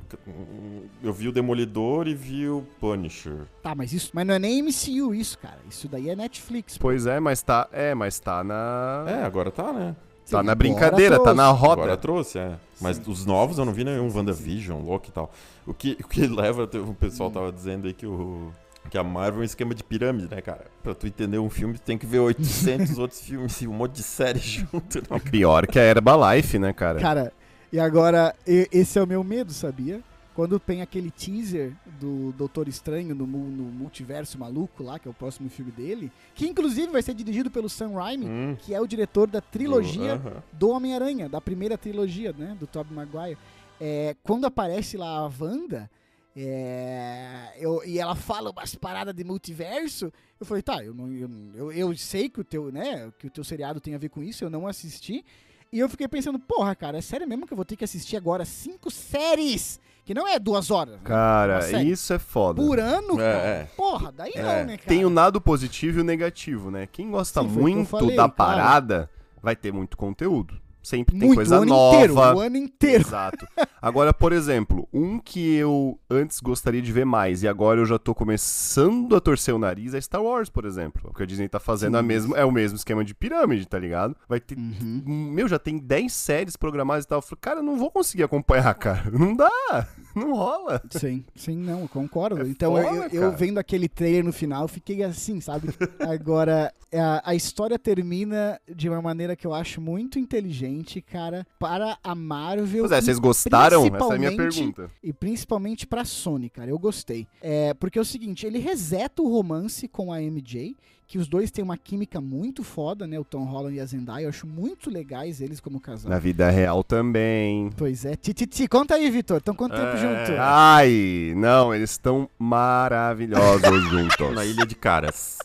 Eu vi o Demolidor e vi o Punisher. Tá, mas isso. Mas não é nem MCU isso, cara. Isso daí é Netflix. Pois é, mas tá. É, mas tá na. É, agora tá, né? Tá na brincadeira, tá na roda. Agora trouxe, é. Mas Sim. os novos eu não vi nenhum WandaVision, Loki e tal. O que, o que leva, o pessoal tava dizendo aí que o. Que a Marvel é um esquema de pirâmide, né, cara? Pra tu entender um filme, tu tem que ver 800 outros filmes e um monte de série junto. Né? Pior que a Herbalife, né, cara? Cara, e agora, esse é o meu medo, sabia? Quando tem aquele teaser do Doutor Estranho no, no, Multiverso Maluco lá, que é o próximo filme dele, que inclusive vai ser dirigido pelo Sam Raimi, hum. que é o diretor da trilogia uh -huh. do Homem-Aranha, da primeira trilogia, né, do Tobey Maguire. É, quando aparece lá a Wanda, é, eu, e ela fala umas paradas de multiverso, eu falei, tá, eu, não, eu, eu, eu sei que o, teu, né, que o teu seriado tem a ver com isso, eu não assisti, e eu fiquei pensando, porra, cara, é sério mesmo que eu vou ter que assistir agora cinco séries que não é duas horas. Né? Cara, isso é foda. Por ano, é, cara. É. Porra, daí é. não, né, cara? Tem o lado positivo e o negativo, né? Quem gosta Sim, muito falei, da parada vai ter muito conteúdo. Sempre tem Muito, coisa o ano nova. Inteiro, o ano inteiro. Exato. Agora, por exemplo, um que eu antes gostaria de ver mais e agora eu já tô começando a torcer o nariz é Star Wars, por exemplo. Porque a Disney tá fazendo a mesma, é o mesmo esquema de pirâmide, tá ligado? Vai ter. Uhum. Meu, já tem 10 séries programadas e tal. Eu falei, cara, eu não vou conseguir acompanhar, cara. Não dá. Não rola. Sim, sim, não, concordo. É então foda, eu, eu, vendo aquele trailer no final, fiquei assim, sabe? Agora, a, a história termina de uma maneira que eu acho muito inteligente, cara, para a Marvel. Pois é, vocês gostaram? Essa é a minha pergunta. E principalmente pra Sony, cara. Eu gostei. É, porque é o seguinte, ele reseta o romance com a MJ que os dois têm uma química muito foda, né? O Tom Holland e a Zendaya. Eu acho muito legais eles como casal. Na vida real também. Pois é. Titi, conta aí, Vitor. Estão quanto tempo é... juntos? Ai, não, eles estão maravilhosos juntos. Na Ilha de Caras.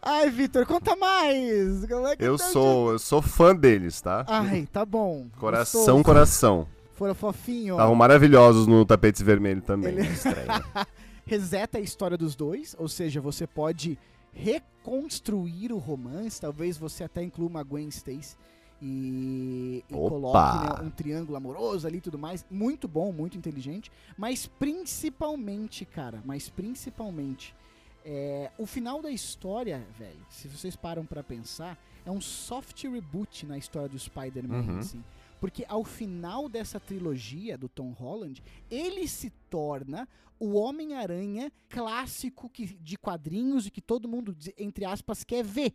Ai, Vitor, conta mais. É eu tá sou, eu sou fã deles, tá? Ai, tá bom. Coração, Gostoso. coração. Foram fofinhos. Estavam maravilhosos no tapete vermelho também. Ele... reseta a história dos dois, ou seja, você pode reconstruir o romance, talvez você até inclua uma Gwen Stacy e, e coloque né, um triângulo amoroso ali e tudo mais. Muito bom, muito inteligente, mas principalmente, cara, mas principalmente, é, o final da história, velho, se vocês param para pensar, é um soft reboot na história do Spider-Man, uhum. assim. Porque ao final dessa trilogia do Tom Holland, ele se torna o Homem-Aranha clássico que, de quadrinhos e que todo mundo, entre aspas, quer ver.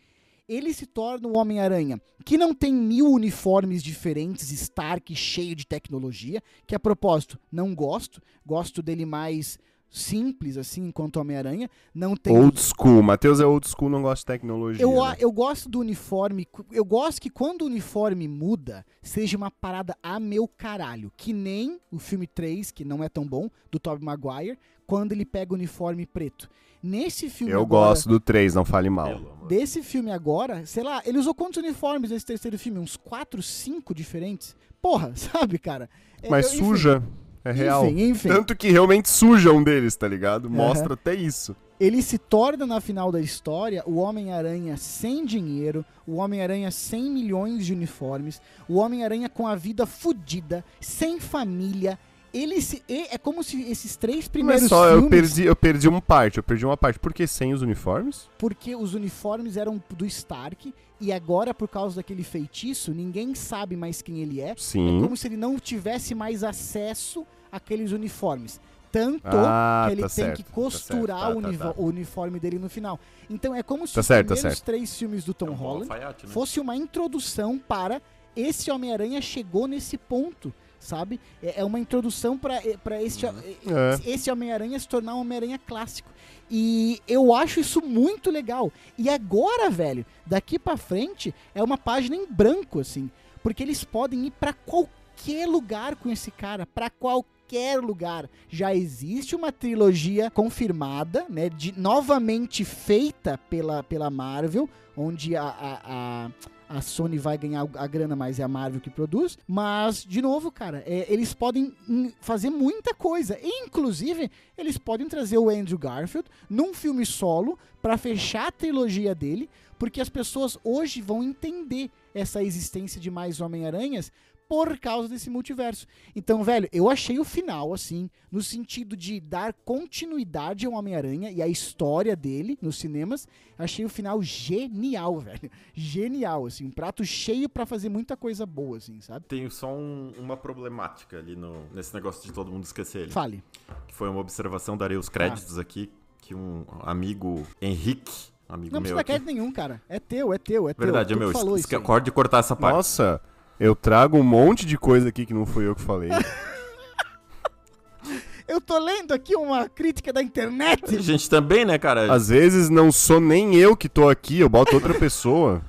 Ele se torna o Homem-Aranha, que não tem mil uniformes diferentes, Stark cheio de tecnologia, que a propósito, não gosto, gosto dele mais simples, assim, enquanto Homem-Aranha. Não tem. Old school. Matheus é old school, não gosta de tecnologia. Eu, né? eu gosto do uniforme. Eu gosto que quando o uniforme muda, seja uma parada a meu caralho. Que nem o filme 3, que não é tão bom, do Tobey Maguire, quando ele pega o uniforme preto. Nesse filme Eu agora, gosto do 3, não fale mal. Desse filme agora, sei lá, ele usou quantos uniformes nesse terceiro filme? Uns 4, 5 diferentes? Porra, sabe, cara? Mas eu, suja. Enfim, é real. Enfim, enfim. Tanto que realmente suja um deles, tá ligado? Mostra uhum. até isso. Ele se torna, na final da história, o Homem-Aranha sem dinheiro, o Homem-Aranha sem milhões de uniformes, o Homem-Aranha com a vida fodida, sem família, ele se, é como se esses três primeiros Mas só, filmes... eu perdi, eu perdi uma parte, eu perdi uma parte. Por que sem os uniformes? Porque os uniformes eram do Stark e agora, por causa daquele feitiço, ninguém sabe mais quem ele é. Sim. É como se ele não tivesse mais acesso aqueles uniformes. Tanto ah, que ele tá tem certo, que tá costurar tá tá, tá, o, uniforme dele no final. Então é como se tá os certo, primeiros três filmes do Tom é um Holland alfaiate, né? fosse uma introdução para esse Homem-Aranha chegou nesse ponto, sabe? É, é uma introdução para esse, uhum. é. esse Homem-Aranha se tornar um Homem-Aranha clássico. E eu acho isso muito legal. E agora, velho, daqui para frente é uma página em branco, assim. Porque eles podem ir para qualquer lugar com esse cara, para qualquer qualquer lugar. Já existe uma trilogia confirmada, né? De, novamente feita pela, pela Marvel, onde a, a, a a Sony vai ganhar a grana, mas é a Marvel que produz. Mas, de novo, cara, é, eles podem fazer muita coisa. Inclusive, eles podem trazer o Andrew Garfield num filme solo para fechar a trilogia dele, porque as pessoas hoje vão entender essa existência de mais Homem-Aranhas por causa desse multiverso. Então, velho, eu achei o final, assim, no sentido de dar continuidade ao Homem-Aranha e a história dele nos cinemas. Achei o final genial, velho. Genial, assim, um prato cheio para fazer muita coisa boa, assim, sabe? Tenho só um, uma problemática ali no, nesse negócio de todo mundo esquecer ele. Fale. Que foi uma observação, darei os créditos ah. aqui, que um amigo Henrique amigo não meu. Não precisa crédito nenhum, cara. É teu, é teu, é teu. Verdade, é meu. Falou isso acorde de cortar essa parte. Nossa, eu trago um monte de coisa aqui que não fui eu que falei. eu tô lendo aqui uma crítica da internet. A gente também, né, cara? Às vezes não sou nem eu que tô aqui, eu boto outra pessoa.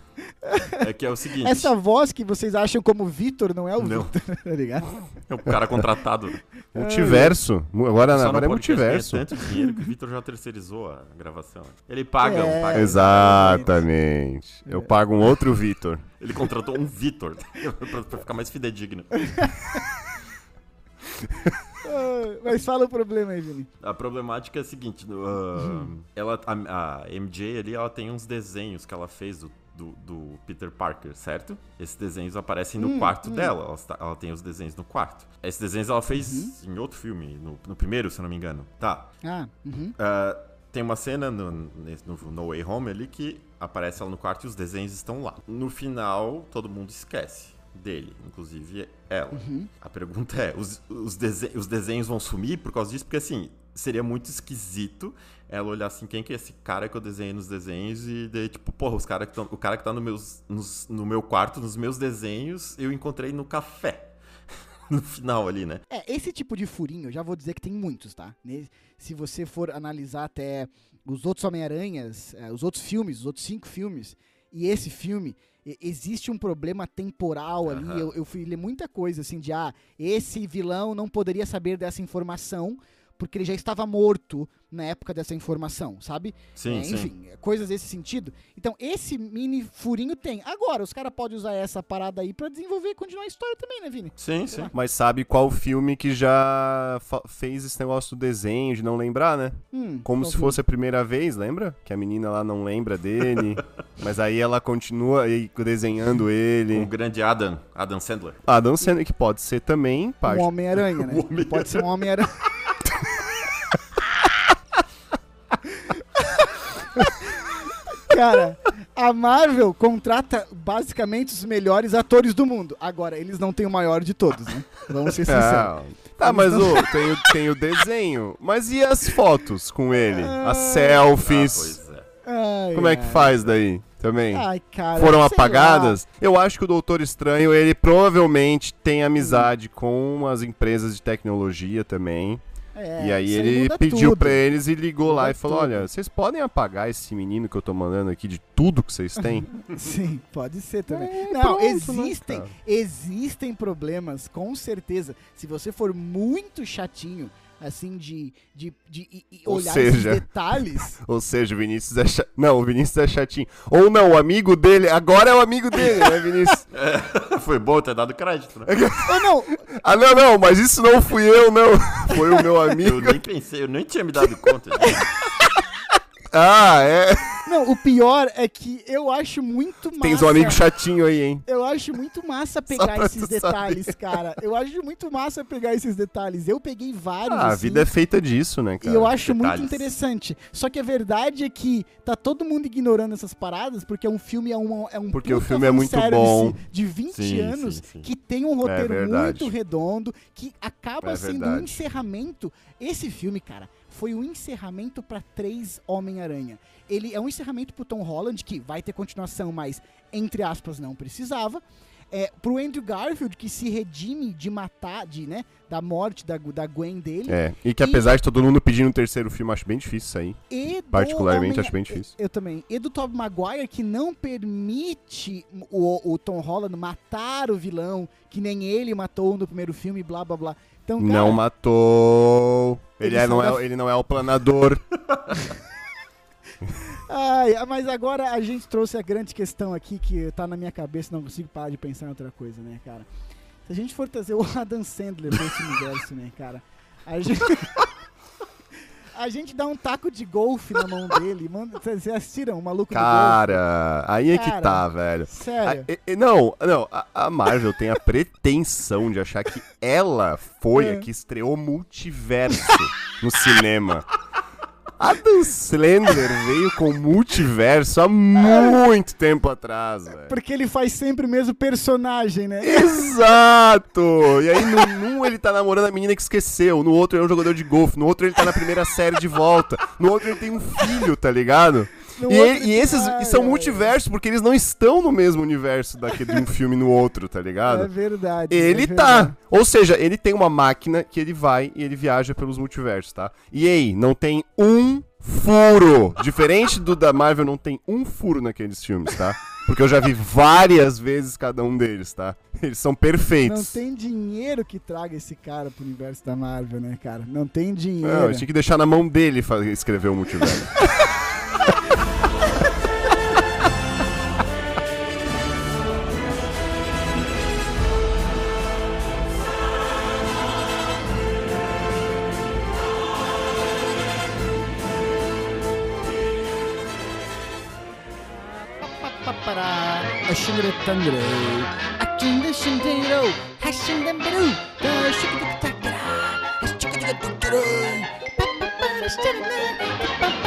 É que é o seguinte. Essa voz que vocês acham como Vitor não é o Vitor, tá ligado? É o cara contratado. Multiverso. Agora, agora é multiverso. tanto dinheiro que o Vitor já terceirizou a gravação. Ele paga, é, um paga. Exatamente. Eu pago um outro Vitor. Ele contratou um Vitor pra ficar mais fidedigno. Mas fala o problema aí, Vini. A problemática é a seguinte: uh, ela, a, a, MJ ali, ela tem uns desenhos que ela fez do do, do, Peter Parker, certo? Esses desenhos aparecem no hum, quarto hum. dela. Ela, ela, tem os desenhos no quarto. Esses desenhos ela fez uhum. em outro filme, no, no, primeiro, se eu não me engano. Tá. Ah, uhum. uh, tem uma cena no, no, no Way Home ali que aparece ela no quarto e os desenhos estão lá. No final, todo mundo esquece dele, inclusive ela. Uhum. A pergunta é: os, os, desen os desenhos vão sumir por causa disso? Porque assim, seria muito esquisito ela olhar assim, quem que é esse cara que eu desenhei nos desenhos e daí, tipo, porra, os cara que tão, o cara que tá no, meus, nos, no meu quarto, nos meus desenhos, eu encontrei no café. no final ali, né? É, esse tipo de furinho, eu já vou dizer que tem muitos, tá? Se você for analisar até os outros Homem-Aranhas, é, os outros filmes, os outros cinco filmes, e esse filme, existe um problema temporal ali. Uhum. Eu, eu fui ler muita coisa assim de ah, esse vilão não poderia saber dessa informação porque ele já estava morto na época dessa informação, sabe? Sim, é, enfim, sim. coisas desse sentido. Então, esse mini furinho tem. Agora, os caras podem usar essa parada aí para desenvolver e continuar a história também, né, Vini? Sim, sim. Mas sabe qual filme que já fez esse negócio do desenho, de não lembrar, né? Hum, Como se filme? fosse a primeira vez, lembra? Que a menina lá não lembra dele, mas aí ela continua aí desenhando ele. O grande Adam, Adam Sandler. Adam Sandler, que pode ser também parte. Um Homem-Aranha, né? Homem pode ser um Homem-Aranha. Cara, a Marvel contrata basicamente os melhores atores do mundo. Agora, eles não têm o maior de todos, né? Vamos ser sinceros. Tá, mas não... oh, tem, o, tem o desenho. Mas e as fotos com ele? As selfies? Ah, é. Ai, Como é que faz daí? Também. Ai, cara, Foram apagadas? Lá. Eu acho que o Doutor Estranho, ele provavelmente tem amizade com as empresas de tecnologia também. É, e aí ele pediu tudo. pra eles e ligou muda lá e falou: tudo. Olha, vocês podem apagar esse menino que eu tô mandando aqui de tudo que vocês têm? Sim, pode ser também. É, não, pronto, né, existem, existem problemas, com certeza. Se você for muito chatinho assim, de, de, de, de olhar seja, esses detalhes. Ou seja, o Vinícius é chatinho. Não, o Vinícius é chatinho. Ou não, o amigo dele, agora é o amigo dele, né, Vinícius? É, foi bom ter dado crédito, né? Ou não. Ah, não, não, mas isso não fui eu, não. Foi o meu amigo. Eu nem pensei, eu nem tinha me dado conta. Ah, é. Não, o pior é que eu acho muito massa. Tens um amigo chatinho aí, hein? Eu acho muito massa pegar esses detalhes, saber. cara. Eu acho muito massa pegar esses detalhes. Eu peguei vários. Ah, a vida assim, é feita disso, né, cara? E eu acho detalhes. muito interessante. Só que a verdade é que tá todo mundo ignorando essas paradas porque é um filme, é um, é um Porque o filme é muito bom. De 20 sim, anos, sim, sim. que tem um roteiro é muito redondo, que acaba é sendo verdade. um encerramento. Esse filme, cara foi o um encerramento para três Homem-Aranha. Ele é um encerramento pro Tom Holland, que vai ter continuação, mas, entre aspas, não precisava. É, pro Andrew Garfield, que se redime de matar, de, né, da morte da, da Gwen dele. É, e que apesar de todo mundo pedindo um terceiro filme, acho bem difícil isso aí. E Particularmente Homem- acho bem difícil. Eu também. E do Tobey Maguire, que não permite o, o Tom Holland matar o vilão, que nem ele matou no primeiro filme, blá blá blá. Então, cara, Não matou. Ele, Ele é, não é, ele não é o planador. Ai, mas agora a gente trouxe a grande questão aqui que tá na minha cabeça, não consigo parar de pensar em outra coisa, né, cara? Se a gente for trazer o Adam Sandler nesse universo, né, cara? A gente... a gente dá um taco de golfe na mão dele. manda- Vocês assistiram o maluco Cara, aí é que Cara, tá, do velho. Sério. A- não, não, a, a Marvel tem a pretensão de achar que ela foi É. a que estreou multiverso no cinema. Adam Slender veio com multiverso há muito tempo atrás, velho. Porque ele faz sempre o mesmo personagem, né? Exato! E aí, no, num ele tá namorando a menina que esqueceu, no outro ele é um jogador de golfe, no outro ele tá na primeira série de volta, no outro ele tem um filho, tá ligado? No E, outro e esses são multiversos, porque eles não estão no mesmo universo daqui de um filme no outro, tá ligado? É verdade. Ele é tá. verdade. Ou seja, ele tem uma máquina que ele vai e ele viaja pelos multiversos, tá? E aí, não tem um furo. Diferente do da Marvel, não tem um furo naqueles filmes, tá? Porque eu já vi várias vezes cada um deles, tá? Eles são Não perfeitos. tem dinheiro que traga esse cara pro universo da Marvel, né, cara? Não tem dinheiro. Não, eu tinha que deixar na mão dele escrever o multiverso. 싱글했던 노래 아낀 듯신 대로 하신 담배로 더 쉽게 듣고 닦아라 다시 축하드려 뚝뚝 빠빠빠라 시작했네